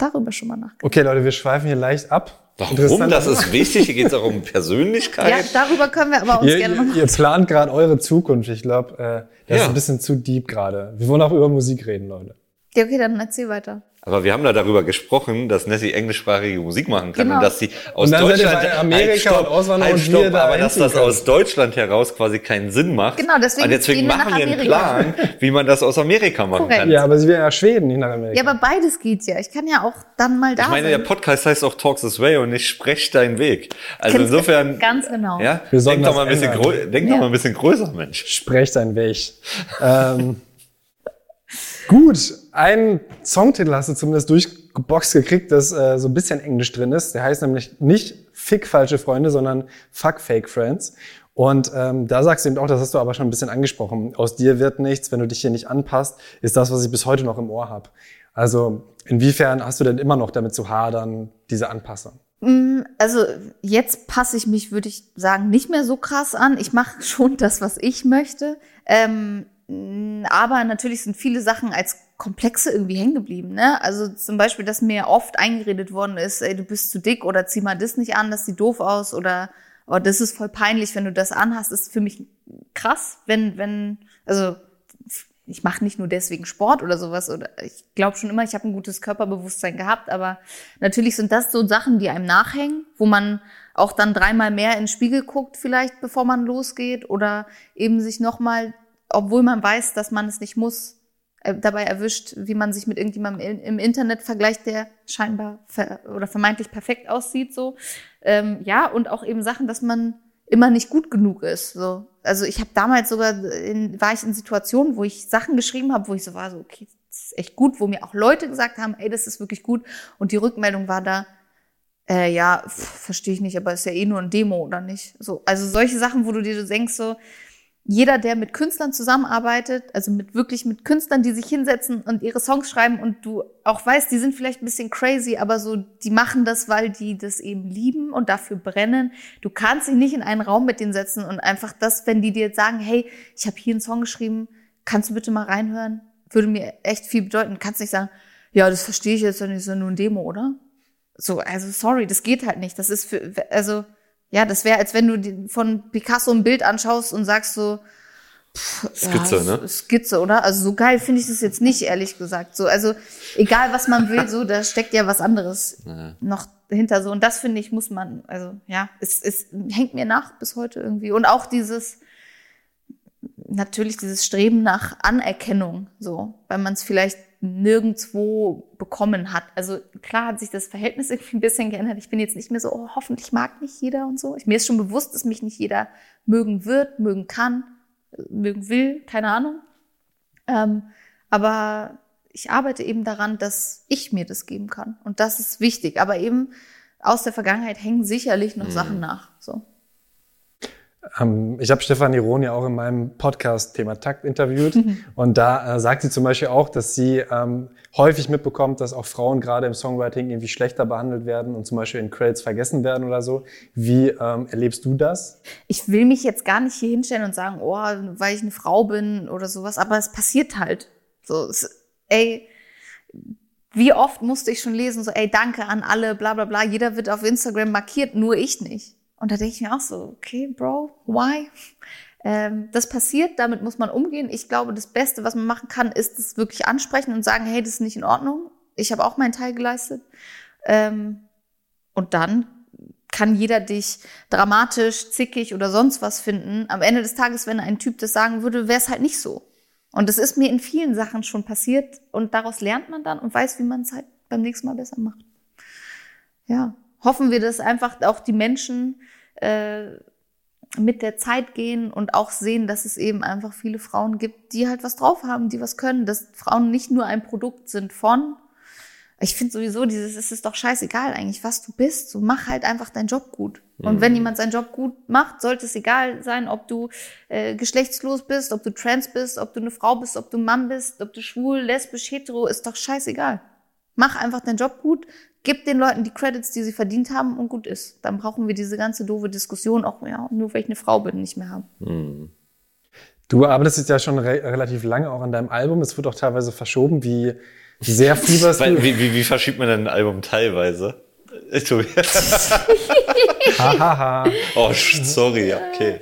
Darüber schon mal nachgedacht. Okay, Leute, wir schweifen hier leicht ab. Warum? Das ist wichtig. Hier geht es auch um Persönlichkeit. Ja, darüber können wir aber uns Ihr, gerne noch. ihr plant gerade eure Zukunft. Ich glaube, äh, das Ja. ist ein bisschen zu deep gerade. Wir wollen auch über Musik reden, Leute. Ja, okay, dann erzähl weiter. Aber wir haben da darüber gesprochen, dass Nessie englischsprachige Musik machen kann Genau. und dass sie aus Und Deutschland, Amerika Halt, stopp, und Auswandern halt, und stopp, wir da aber dass das können. aus Deutschland heraus quasi keinen Sinn macht. Genau, deswegen und deswegen gehen wir machen nach wir einen. Plan, wie man das aus Amerika machen Korrekt. kann. Ja, aber sie wäre ja Schweden, nicht nach Amerika. Ja, aber beides geht ja. Ich kann ja auch dann mal da Ich meine, der sein. Podcast heißt auch Talks This Way und nicht Sprech deinen Weg. Also Ganz- insofern, Ganz genau. ja, denk doch mal ein bisschen, denk doch Ja. mal ein bisschen größer, Mensch. Sprech dein Weg. ähm, gut, einen Songtitel hast du zumindest durchgeboxt gekriegt, das äh, so ein bisschen Englisch drin ist. Der heißt nämlich nicht Fick falsche Freunde, sondern Fuck Fake Friends. Und ähm, da sagst du eben auch, das hast du aber schon ein bisschen angesprochen. Aus dir wird nichts, wenn du dich hier nicht anpasst, ist das, was ich bis heute noch im Ohr habe. Also inwiefern hast du denn immer noch damit zu hadern, diese Anpassung? Mm, Also jetzt passe ich mich, würde ich sagen, nicht mehr so krass an. Ich mache schon das, was ich möchte. Ähm, aber natürlich sind viele Sachen als Komplexe irgendwie hängen geblieben. Ne? Also zum Beispiel, dass mir oft eingeredet worden ist, ey, du bist zu dick oder zieh mal das nicht an, das sieht doof aus oder oh, das ist voll peinlich, wenn du das anhast, ist für mich krass, wenn, wenn, also ich mache nicht nur deswegen Sport oder sowas oder ich glaube schon immer, ich habe ein gutes Körperbewusstsein gehabt, aber natürlich sind das so Sachen, die einem nachhängen, wo man auch dann dreimal mehr in den Spiegel guckt vielleicht, bevor man losgeht oder eben sich nochmal, obwohl man weiß, dass man es nicht muss, äh, dabei erwischt, wie man sich mit irgendjemandem im Internet vergleicht, der scheinbar ver oder vermeintlich perfekt aussieht, so. Ähm, ja, und auch eben Sachen, dass man immer nicht gut genug ist. So. Also ich habe damals sogar, in, war ich in Situationen, wo ich Sachen geschrieben habe, wo ich so war, so, okay, das ist echt gut, wo mir auch Leute gesagt haben, ey, das ist wirklich gut. Und die Rückmeldung war da, äh, ja, verstehe ich nicht, aber ist ja eh nur ein Demo, oder nicht? So, also solche Sachen, wo du dir denkst, so, jeder, der mit Künstlern zusammenarbeitet, also mit wirklich mit Künstlern, die sich hinsetzen und ihre Songs schreiben und du auch weißt, die sind vielleicht ein bisschen crazy, aber so, die machen das, weil die das eben lieben und dafür brennen. Du kannst dich nicht in einen Raum mit denen setzen und einfach das, wenn die dir jetzt sagen, hey, ich habe hier einen Song geschrieben, kannst du bitte mal reinhören? Würde mir echt viel bedeuten. Kannst nicht sagen, ja, das verstehe ich jetzt, das ist ja nur ein Demo, oder? So, also sorry, das geht halt nicht. Das ist für, also, ja, das wäre, als wenn du die- von Picasso ein Bild anschaust und sagst so, pff, Skizze, ja, ne? Skizze, oder? Also so geil finde ich das jetzt nicht, ehrlich gesagt. So, also egal was man will, so, da steckt ja was anderes noch hinter so. Und das finde ich, muss man, also ja, es, es hängt mir nach bis heute irgendwie. Und auch dieses, natürlich dieses Streben nach Anerkennung, so, weil man es vielleicht nirgendwo bekommen hat. Also klar hat sich das Verhältnis irgendwie ein bisschen geändert. Ich bin jetzt nicht mehr so, oh, hoffentlich mag mich jeder und so. Ich, mir ist schon bewusst, dass mich nicht jeder mögen wird, mögen kann, mögen will, keine Ahnung. Ähm, aber ich arbeite eben daran, dass ich mir das geben kann. Und das ist wichtig. Aber eben aus der Vergangenheit hängen sicherlich noch Sachen nach. So. Ähm, ich habe Stefanie Rohn ja auch in meinem Podcast Thema Takt interviewt und da äh, sagt sie zum Beispiel auch, dass sie ähm, häufig mitbekommt, dass auch Frauen gerade im Songwriting irgendwie schlechter behandelt werden und zum Beispiel in Credits vergessen werden oder so. Wie ähm, erlebst du das? ich will mich jetzt gar nicht hier hinstellen und sagen, oh, weil ich eine Frau bin oder sowas, aber es passiert halt. So, es, ey, wie oft musste ich schon lesen, so, ey, danke an alle, bla bla bla, jeder wird auf Instagram markiert, nur ich nicht. Und da denke ich mir auch so, okay, Bro, why? Ähm, das passiert, damit muss man umgehen. Ich glaube, das Beste, was man machen kann, ist es wirklich ansprechen und sagen, hey, das ist nicht in Ordnung. Ich habe auch meinen Teil geleistet. Ähm, und dann kann jeder dich dramatisch, zickig oder sonst was finden. Am Ende des Tages, wenn ein Typ das sagen würde, wäre es halt nicht so. Und das ist mir in vielen Sachen schon passiert und daraus lernt man dann und weiß, wie man es halt beim nächsten Mal besser macht. Ja, hoffen wir, dass einfach auch die Menschen äh, mit der Zeit gehen und auch sehen, dass es eben einfach viele Frauen gibt, die halt was drauf haben, die was können, dass Frauen nicht nur ein Produkt sind von, ich finde sowieso dieses, es ist doch scheißegal eigentlich, was du bist. So mach halt einfach deinen Job gut. Und wenn jemand seinen Job gut macht, sollte es egal sein, ob du äh, geschlechtslos bist, ob du trans bist, ob du eine Frau bist, ob du ein Mann bist, ob du schwul, lesbisch, hetero, ist doch scheißegal. Mach einfach deinen Job gut, gib den Leuten die Credits, die sie verdient haben und gut ist. Dann brauchen wir diese ganze doofe Diskussion auch, ja, nur weil ich eine Frau bin, nicht mehr haben. Du arbeitest jetzt ja schon re relativ lange auch an deinem Album. Es wird auch teilweise verschoben. Wie sehr fieberst du? wie, wie, wie verschiebt man denn ein Album teilweise? Tobias. Hahaha. oh, sorry, okay.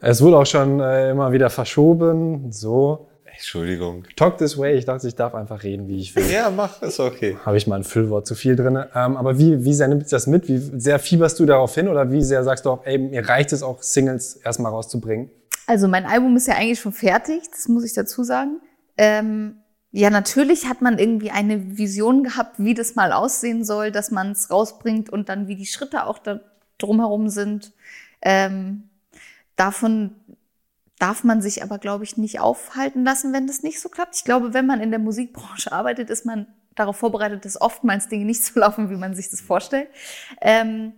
Es wurde auch schon äh, immer wieder verschoben. So. Entschuldigung. Talk this way. Ich dachte, ich darf einfach reden, wie ich will. Ja, mach, ist okay. Habe ich mal ein Füllwort zu viel drin. Ähm, aber wie, wie sehr nimmt sich das mit? Wie sehr fieberst du darauf hin? Oder wie sehr sagst du auch, ey, mir reicht es auch, Singles erstmal rauszubringen? Also mein Album ist ja eigentlich schon fertig, das muss ich dazu sagen. Ähm, ja, natürlich hat man irgendwie eine Vision gehabt, wie das mal aussehen soll, dass man es rausbringt und dann wie die Schritte auch da drumherum sind. Ähm, davon darf man sich aber, glaube ich, nicht aufhalten lassen, wenn das nicht so klappt. Ich glaube, wenn man in der Musikbranche arbeitet, ist man darauf vorbereitet, dass oftmals Dinge nicht so laufen, wie man sich das vorstellt. Ähm,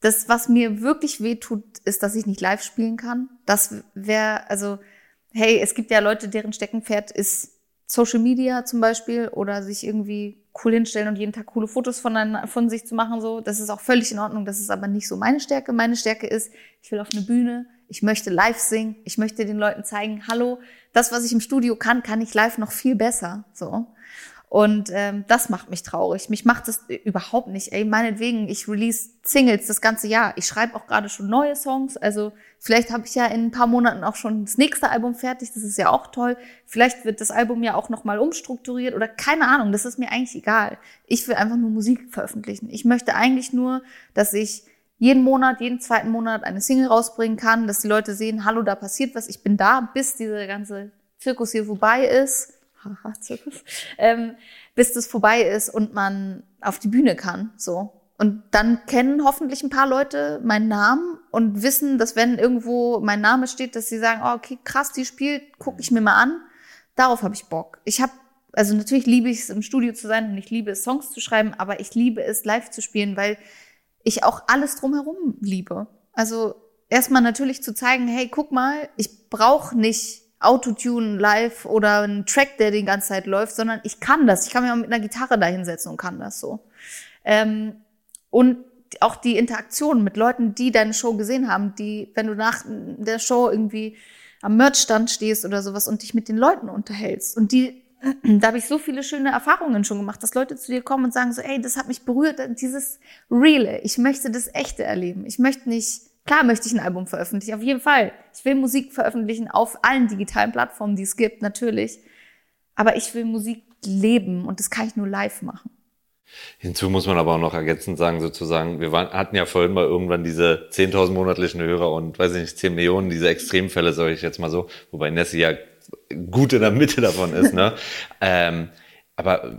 das, was mir wirklich wehtut, ist, dass ich nicht live spielen kann. Das wäre, also, hey, es gibt ja Leute, deren Steckenpferd ist Social Media zum Beispiel oder sich irgendwie cool hinstellen und jeden Tag coole Fotos von, von sich zu machen. So, das ist auch völlig in Ordnung. Das ist aber nicht so meine Stärke. Meine Stärke ist, ich will auf eine Bühne, ich möchte live singen, ich möchte den Leuten zeigen, hallo, das, was ich im Studio kann, kann ich live noch viel besser. So. Und ähm, das macht mich traurig. Mich macht das überhaupt nicht. Ey, meinetwegen, ich release Singles das ganze Jahr. Ich schreibe auch gerade schon neue Songs. Also vielleicht habe ich ja in ein paar Monaten auch schon das nächste Album fertig. Das ist ja auch toll. Vielleicht wird das Album ja auch nochmal umstrukturiert oder keine Ahnung. Das ist mir eigentlich egal. Ich will einfach nur Musik veröffentlichen. Ich möchte eigentlich nur, dass ich jeden Monat, jeden zweiten Monat eine Single rausbringen kann, dass die Leute sehen, hallo, da passiert was, ich bin da, bis dieser ganze Zirkus hier vorbei ist haha, Zirkus, ähm, bis das vorbei ist und man auf die Bühne kann, so. Und dann kennen hoffentlich ein paar Leute meinen Namen und wissen, dass wenn irgendwo mein Name steht, dass sie sagen, oh, okay, krass, die spielt, gucke ich mir mal an. Darauf habe ich Bock. Ich habe, also natürlich liebe ich es, im Studio zu sein und ich liebe es, Songs zu schreiben, aber ich liebe es, live zu spielen, weil ich auch alles drumherum liebe. Also erstmal natürlich zu zeigen, hey, guck mal, ich brauche nicht Autotune live oder ein Track, der die ganze Zeit läuft, sondern ich kann das. Ich kann mich auch mit einer Gitarre da hinsetzen und kann das so. Ähm, und auch die Interaktion mit Leuten, die deine Show gesehen haben, die, wenn du nach der Show irgendwie am Merchstand stehst oder sowas und dich mit den Leuten unterhältst und die, da habe ich so viele schöne Erfahrungen schon gemacht, dass Leute zu dir kommen und sagen so, ey, das hat mich berührt, dieses Reale, ich möchte das Echte erleben. Ich möchte nicht Klar möchte ich ein Album veröffentlichen, auf jeden Fall. Ich will Musik veröffentlichen auf allen digitalen Plattformen, die es gibt, natürlich. Aber ich will Musik leben und das kann ich nur live machen. Hinzu muss man aber auch noch ergänzend sagen, sozusagen, wir waren, hatten ja vorhin mal irgendwann diese 10.000 monatlichen Hörer und, weiß ich nicht, 10 Millionen, diese Extremfälle, sage ich jetzt mal so, wobei Nessie ja gut in der Mitte davon ist, ne? ähm, aber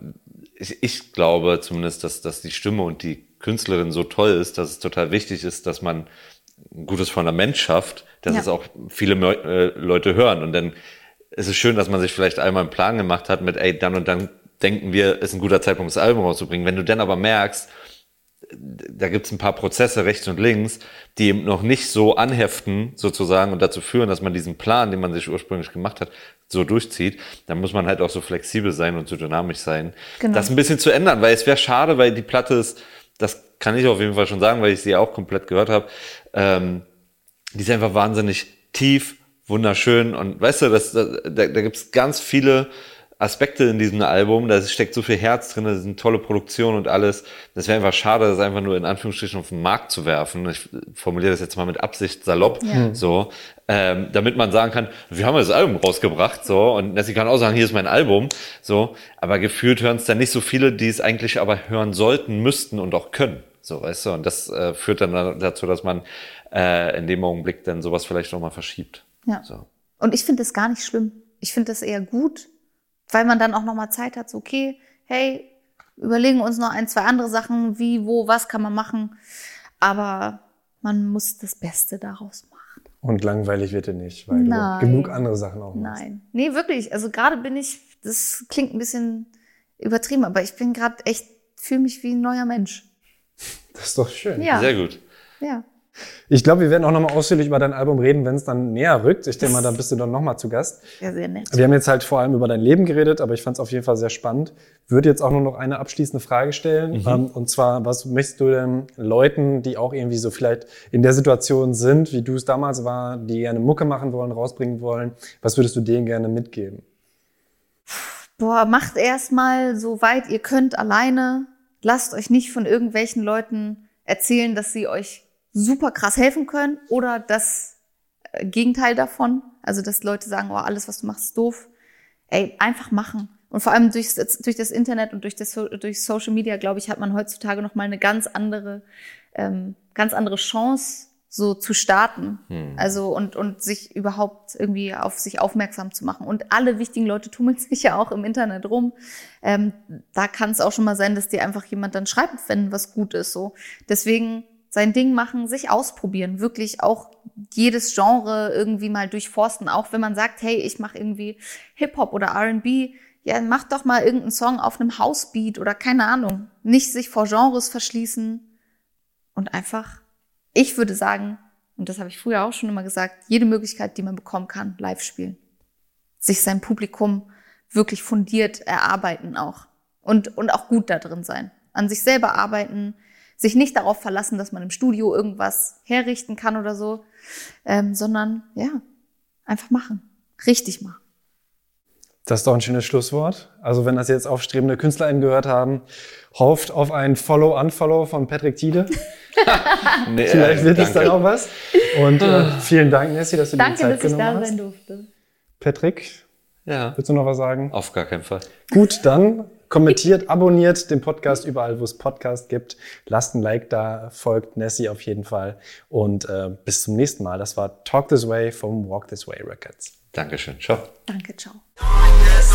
ich, ich glaube zumindest, dass, dass die Stimme und die Künstlerin so toll ist, dass es total wichtig ist, dass man ein gutes Fundament schafft, dass ja. es auch viele äh, Leute hören. Und dann ist es schön, dass man sich vielleicht einmal einen Plan gemacht hat mit, ey, dann und dann denken wir, ist ein guter Zeitpunkt, das Album rauszubringen. Wenn du dann aber merkst, da gibt's ein paar Prozesse rechts und links, die eben noch nicht so anheften sozusagen und dazu führen, dass man diesen Plan, den man sich ursprünglich gemacht hat, so durchzieht, dann muss man halt auch so flexibel sein und so dynamisch sein, genau. das ein bisschen zu ändern, weil es wäre schade, weil die Platte ist, das kann ich auf jeden Fall schon sagen, weil ich sie auch komplett gehört habe, ähm, die ist einfach wahnsinnig tief, wunderschön und weißt du, das, da, da, da gibt es ganz viele Aspekte in diesem Album, da steckt so viel Herz drin, das ist eine tolle Produktion und alles. Das wäre einfach schade, das einfach nur in Anführungsstrichen auf den Markt zu werfen. Ich formuliere das jetzt mal mit Absicht salopp, ja. so, ähm, damit man sagen kann, wir haben das Album rausgebracht, so, und sie kann auch sagen, hier ist mein Album, so, aber gefühlt hören es dann nicht so viele, die es eigentlich aber hören sollten, müssten und auch können. So, weißt du, und das äh, führt dann dazu, dass man äh, in dem Augenblick dann sowas vielleicht auch mal verschiebt. Ja. So. Und ich finde das gar nicht schlimm. Ich finde das eher gut, weil man dann auch nochmal Zeit hat, so, okay, hey, überlegen uns noch ein, zwei andere Sachen, wie, wo, was kann man machen. Aber man muss das Beste daraus machen. Und langweilig wird er nicht, weil Nein. du genug andere Sachen auch machst. Nein. Nee, wirklich. Also gerade bin ich, das klingt ein bisschen übertrieben, aber ich bin gerade echt, fühle mich wie ein neuer Mensch. Das ist doch schön. Ja. Sehr gut. Ja. Ich glaube, wir werden auch nochmal ausführlich über dein Album reden, wenn es dann näher rückt. Ich denke mal, dann bist du dann nochmal zu Gast. Ja, sehr nett. Wir haben jetzt halt vor allem über dein Leben geredet, aber ich fand es auf jeden Fall sehr spannend. Würde jetzt auch nur noch eine abschließende Frage stellen. Mhm. Ähm, und zwar, was möchtest du denn Leuten, die auch irgendwie so vielleicht in der Situation sind, wie du es damals war, die gerne Mucke machen wollen, rausbringen wollen, was würdest du denen gerne mitgeben? Boah, macht erstmal so weit ihr könnt alleine lasst euch nicht von irgendwelchen Leuten erzählen, dass sie euch super krass helfen können oder das äh, Gegenteil davon. Also, dass Leute sagen, oh, alles, was du machst, ist doof. ey, einfach machen. Und vor allem durch, durch das Internet und durch, das, durch Social Media, glaube ich, hat man heutzutage noch mal eine ganz andere, ähm, ganz andere Chance, so zu starten. Hm. Also und, und sich überhaupt irgendwie auf sich aufmerksam zu machen. Und alle wichtigen Leute tummeln sich ja auch im Internet rum. Ähm, da kann es auch schon mal sein, dass dir einfach jemand dann schreibt, wenn was gut ist. So. Deswegen sein Ding machen, sich ausprobieren, wirklich auch jedes Genre irgendwie mal durchforsten. Auch wenn man sagt, hey, ich mache irgendwie Hip-Hop oder RB, ja, mach doch mal irgendeinen Song auf einem Housebeat oder keine Ahnung. Nicht sich vor Genres verschließen und einfach, ich würde sagen, und das habe ich früher auch schon immer gesagt, jede Möglichkeit, die man bekommen kann, live spielen. Sich sein Publikum wirklich fundiert erarbeiten auch. Und, und auch gut da drin sein. An sich selber arbeiten, sich nicht darauf verlassen, dass man im Studio irgendwas herrichten kann oder so, ähm, sondern ja, einfach machen. Richtig machen. Das ist doch ein schönes Schlusswort. Also wenn das jetzt aufstrebende KünstlerInnen gehört haben, hofft auf ein Follow-Unfollow von Patrick Tiede. nee, Vielleicht wird es dann auch was. Und äh, vielen Dank, Nessie, dass du danke, dir die Zeit genommen hast. Danke, dass ich da sein durfte. Patrick, ja. willst du noch was sagen? Auf gar keinen Fall. Gut, dann kommentiert, abonniert den Podcast überall, wo es Podcast gibt. Lasst ein Like da, folgt Nessie auf jeden Fall. Und äh, bis zum nächsten Mal. Das war Talk This Way vom Walk This Way Records. Dankeschön. Ciao. Danke, ciao. Talk this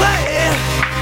way.